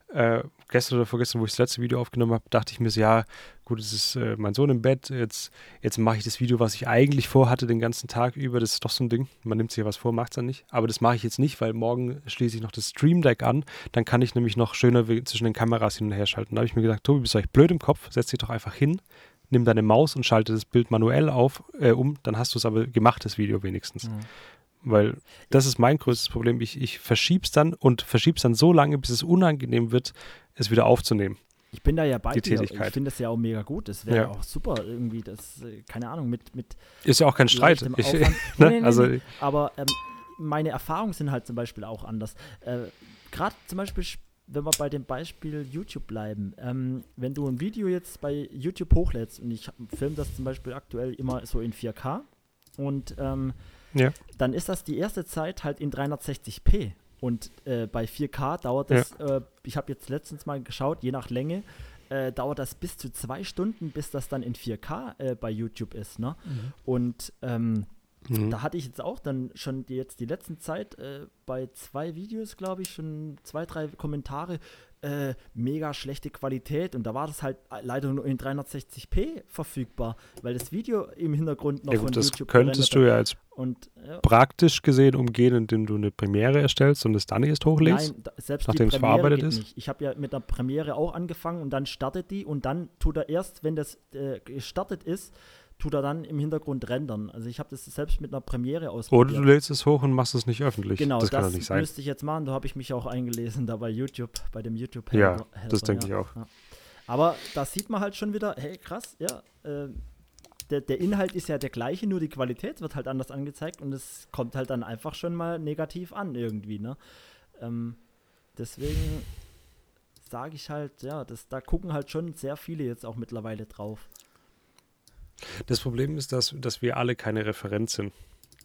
äh, gestern oder vorgestern, wo ich das letzte Video aufgenommen habe, dachte ich mir so, ja, gut, es ist äh, mein Sohn im Bett, jetzt, jetzt mache ich das Video, was ich eigentlich vorhatte den ganzen Tag über, das ist doch so ein Ding, man nimmt sich ja was vor, macht es dann nicht, aber das mache ich jetzt nicht, weil morgen schließe ich noch das Stream Deck an, dann kann ich nämlich noch schöner zwischen den Kameras hin und her schalten. Da habe ich mir gedacht, Tobi, bist du euch blöd im Kopf, setz dich doch einfach hin, nimm deine Maus und schalte das Bild manuell auf, äh, um, dann hast du es aber gemacht, das Video wenigstens. Mhm. Weil das ist mein größtes Problem. Ich, ich verschieb's dann und verschieb's dann so lange, bis es unangenehm wird, es wieder aufzunehmen. Ich bin da ja bei Die dir. Tätigkeit. Ich finde das ja auch mega gut. Das wäre Ja. auch super irgendwie, das, äh, keine Ahnung, mit, mit Ist ja auch kein Streit. Ich, ne? Nee, nee, nee, also. Aber ähm, meine Erfahrungen sind halt zum Beispiel auch anders. Äh, Gerade zum Beispiel, wenn wir bei dem Beispiel YouTube bleiben, ähm, wenn du ein Video jetzt bei YouTube hochlädst und ich filme das zum Beispiel aktuell immer so in 4K und ähm, Ja. dann ist das die erste Zeit halt in 360p. Und äh, bei 4K dauert das, äh, ich habe jetzt letztens mal geschaut, je nach Länge, äh, dauert das bis zu zwei Stunden, bis das dann in 4K äh, bei YouTube ist. Ne? Mhm. Und ähm, mhm. da hatte ich jetzt auch dann schon die, jetzt die letzten Zeit äh, bei zwei Videos, glaube ich, schon zwei, drei Kommentare, äh, mega schlechte Qualität und da war das halt leider nur in 360p verfügbar, weil das Video im Hintergrund noch ja, von gut, das YouTube könntest du ja jetzt hat. und ja, praktisch gesehen umgehen, indem du eine Premiere erstellst und es dann erst hochlädst. Nein, da, selbst nachdem es verarbeitet ist? nicht. Ich habe ja mit der Premiere auch angefangen und dann startet die und dann tut er erst, wenn das äh, gestartet ist, tut er dann im Hintergrund rendern. Also ich habe das selbst mit einer Premiere Oder ausprobiert. du lädst es hoch und machst es nicht öffentlich. Genau, das das, nicht sein. müsste ich jetzt machen. Da habe ich mich auch eingelesen, da bei YouTube, bei dem youtube Ja, das denke ich auch. Ja. Aber da sieht man halt schon wieder, hey, krass, ja, äh, der, der Inhalt ist ja der gleiche, nur die Qualität wird halt anders angezeigt und es kommt halt dann einfach schon mal negativ an irgendwie, ne? Ähm, deswegen sage ich halt, ja, das, da gucken halt schon sehr viele jetzt auch mittlerweile drauf. Das Problem ist, dass, dass wir alle keine Referenz sind.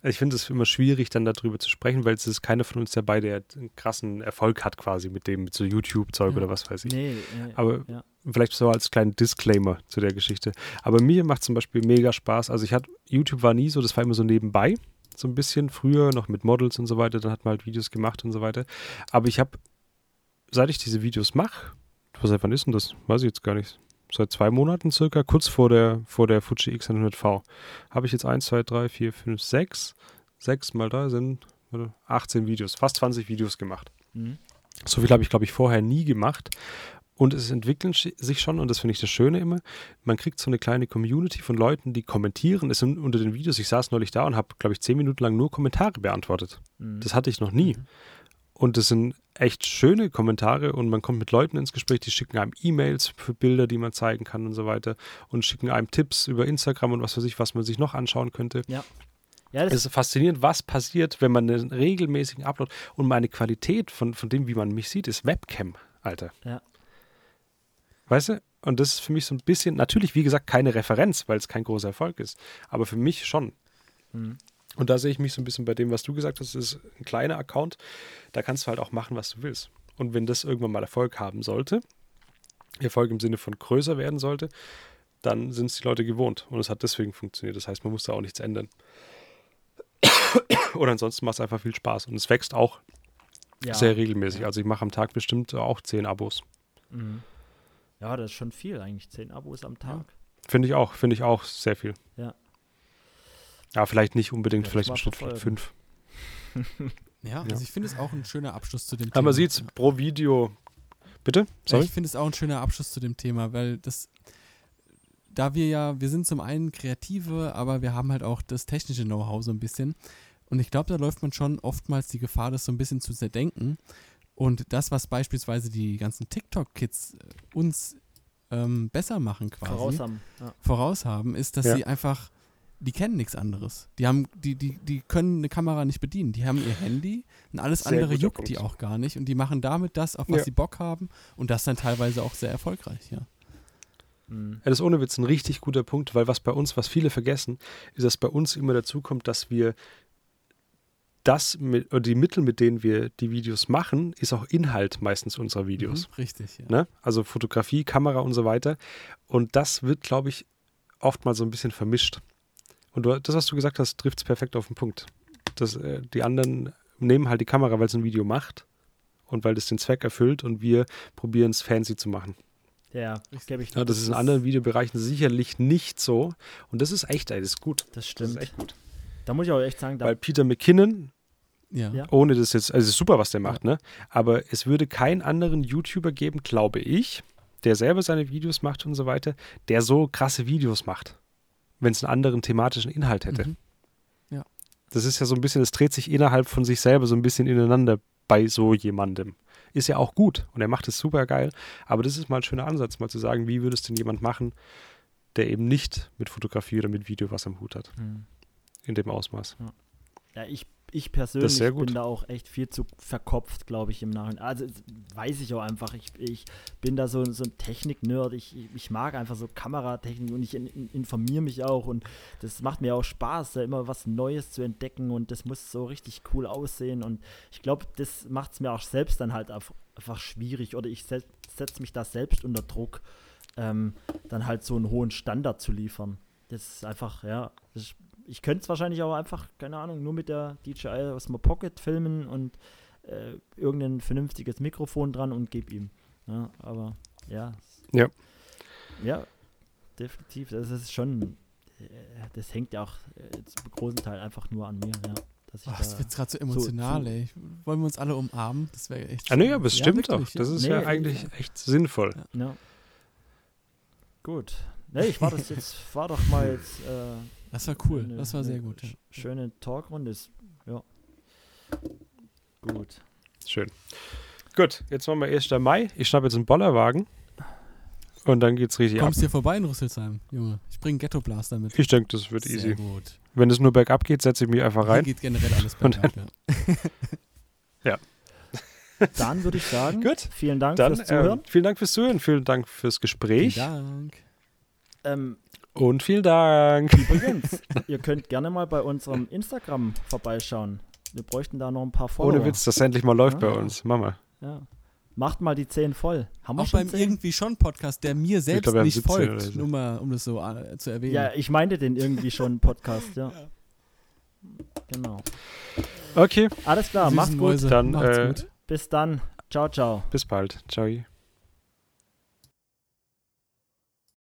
Ich finde es immer schwierig, dann darüber zu sprechen, weil es ist keiner von uns dabei, der einen krassen Erfolg hat quasi mit dem, mit so YouTube-Zeug Ja. oder was weiß ich. Nee, äh, Aber ja. vielleicht so als kleinen Disclaimer zu der Geschichte. Aber mir macht zum Beispiel mega Spaß. Also ich hatte, YouTube war nie so, das war immer so nebenbei, so ein bisschen früher noch mit Models und so weiter, dann hat man halt Videos gemacht und so weiter. Aber ich habe, seit ich diese Videos mache, seit wann ist denn das? Weiß ich jetzt gar nicht. Seit zwei Monaten circa, kurz vor der, vor der Fuji X100V, habe ich jetzt 1, 2, 3, 4, 5, 6, 6 mal da sind warte, 18 Videos, fast 20 Videos gemacht. Mhm. So viel habe ich, glaube ich, vorher nie gemacht. Und es entwickeln sich schon, und das finde ich das Schöne immer, man kriegt so eine kleine Community von Leuten, die kommentieren. Es sind unter den Videos, ich saß neulich da und habe, glaube ich, zehn Minuten lang nur Kommentare beantwortet. Mhm. Das hatte ich noch nie. Und das sind echt schöne Kommentare und man kommt mit Leuten ins Gespräch, die schicken einem E-Mails für Bilder, die man zeigen kann und so weiter und schicken einem Tipps über Instagram und was weiß ich, was man sich noch anschauen könnte. ja, das Es ist faszinierend, was passiert, wenn man einen regelmäßigen Upload und meine Qualität von, von dem, wie man mich sieht, ist Webcam, Alter. Ja. Weißt du? Und das ist für mich so ein bisschen, natürlich, wie gesagt, keine Referenz, weil es kein großer Erfolg ist, aber für mich schon. Mhm. Und da sehe ich mich so ein bisschen bei dem, was du gesagt hast, das ist ein kleiner Account, da kannst du halt auch machen, was du willst. Und wenn das irgendwann mal Erfolg haben sollte, Erfolg im Sinne von größer werden sollte, dann sind es die Leute gewohnt. Und es hat deswegen funktioniert. Das heißt, man muss da auch nichts ändern. Oder ansonsten macht es einfach viel Spaß. Und es wächst auch ja. sehr regelmäßig. Ja. Also ich mache am Tag bestimmt auch zehn Abos. Mhm. Ja, das ist schon viel eigentlich. Zehn Abos am Tag. Finde ich auch, finde ich auch sehr viel. Ja. Ja, vielleicht nicht unbedingt, Ja, vielleicht im Schnitt fünf. Ja, Ja. also ich finde es auch ein schöner Abschluss zu dem Aber Thema. man sieht es pro Video. Bitte? Ja, Sorry? ich finde es auch ein schöner Abschluss zu dem Thema, weil das, da wir ja, wir sind zum einen Kreative, aber wir haben halt auch das technische Know-how so ein bisschen. Und ich glaube, da läuft man schon oftmals die Gefahr, das so ein bisschen zu zerdenken. Und das, was beispielsweise die ganzen TikTok-Kids äh, uns ähm, besser machen quasi, Voraus haben. Ja. voraus haben, ist, dass Ja. sie einfach, die kennen nichts anderes. Die haben, die, die, die können eine Kamera nicht bedienen. Die haben ihr Handy und alles Sehr andere juckt Punkt. die auch gar nicht. Und die machen damit das, auf was Ja. sie Bock haben. Und das dann teilweise auch sehr erfolgreich, ja. Mhm. Ja, das ist ohne Witz ein richtig guter Punkt, weil was bei uns, was viele vergessen, ist, dass bei uns immer dazu kommt, dass wir das mit, oder die Mittel, mit denen wir die Videos machen, ist auch Inhalt meistens unserer Videos. Mhm, richtig, ja. Ne? Also Fotografie, Kamera und so weiter. Und das wird, glaube ich, oftmals so ein bisschen vermischt. Und du, das, was du gesagt hast, trifft es perfekt auf den Punkt. Das, äh, die anderen nehmen halt die Kamera, weil es ein Video macht und weil das den Zweck erfüllt und wir probieren es fancy zu machen. Ja, das gebe ich Ja, das ist in anderen Videobereichen sicherlich nicht so. Und das ist echt, ey, das ist gut. Das Das stimmt. ist echt gut. Da muss ich auch echt sagen, da, Weil Peter McKinnon, Ja. Ja. ohne das jetzt, also es ist super, was der macht, ne? Aber es würde keinen anderen YouTuber geben, glaube ich, der selber seine Videos macht und so weiter, der so krasse Videos macht, wenn es einen anderen thematischen Inhalt hätte. Mhm. Das ist ja so ein bisschen, es dreht sich innerhalb von sich selber so ein bisschen ineinander bei so jemandem. Ist ja auch gut und er macht es super geil, aber das ist mal ein schöner Ansatz, mal zu sagen, wie würde es denn jemand machen, der eben nicht mit Fotografie oder mit Video was am Hut hat, Mhm. in dem Ausmaß. Ja, ich, ich persönlich bin da auch echt viel zu verkopft, glaube ich, im Nachhinein. Also weiß ich auch einfach. Ich, ich bin da so, so ein Technik-Nerd. Ich, ich mag einfach so Kameratechnik und ich in, in, informiere mich auch. Und das macht mir auch Spaß, da immer was Neues zu entdecken. Und das muss so richtig cool aussehen. Und ich glaube, das macht es mir auch selbst dann halt einfach schwierig. Oder ich setze mich da selbst unter Druck, ähm, dann halt so einen hohen Standard zu liefern. Das ist einfach, ja, das ist ich könnte es wahrscheinlich auch einfach, keine Ahnung, nur mit der DJI Osmo Pocket filmen und äh, irgendein vernünftiges Mikrofon dran und gebe ihm. Ja, aber ja. Ja. Ja, definitiv. Das ist schon, äh, das hängt ja auch äh, zum großen Teil einfach nur an mir, ja. Dass ich Oh, das da, wird gerade so emotional, so- ey. Wollen wir uns alle umarmen? Das wäre echt. Ah, nee, schön. aber es Ja, stimmt doch. Das ja. ist Nee, ja eigentlich echt sinnvoll. ja. Gut. Nee, ich war das jetzt, war doch mal jetzt äh, Das war cool. eine- Das war sehr gut. Ja. sch- Schöne Talkrunde. Ist, ja. Gut. Schön. Gut, jetzt machen wir 1. Mai. Ich schnappe jetzt einen Bollerwagen. Und dann geht's richtig Kommst ab. hier vorbei in Rüsselsheim, Junge. Ich bringe Ghetto Blaster mit. Ich denke, das wird Sehr easy. gut. Wenn es nur bergab geht, setze ich mich einfach Hier rein. geht generell alles bergab, ja. Dann würde ich sagen, Gut. vielen Dank Dann fürs Zuhören. ähm, vielen Dank fürs Zuhören, vielen Dank fürs Gespräch. Vielen Dank. Ähm, Und vielen Dank. Übrigens, ihr könnt gerne mal bei unserem Instagram vorbeischauen. Wir bräuchten da noch ein paar Follower. Ohne Witz, dass endlich mal läuft Ja. bei uns. Mama. Ja. Macht mal die 10 voll. Haben wir Auch schon beim 10? irgendwie schon Podcast, der mir selbst haben nicht 17 folgt, so. nur mal, um das so äh, zu erwähnen. Ja, ich meinte den irgendwie schon Podcast, ja. Genau. Okay, Alles klar, Süßen macht's gut. Dann, macht's äh, gut. Bis dann. Ciao, ciao. bis bald. Ciao.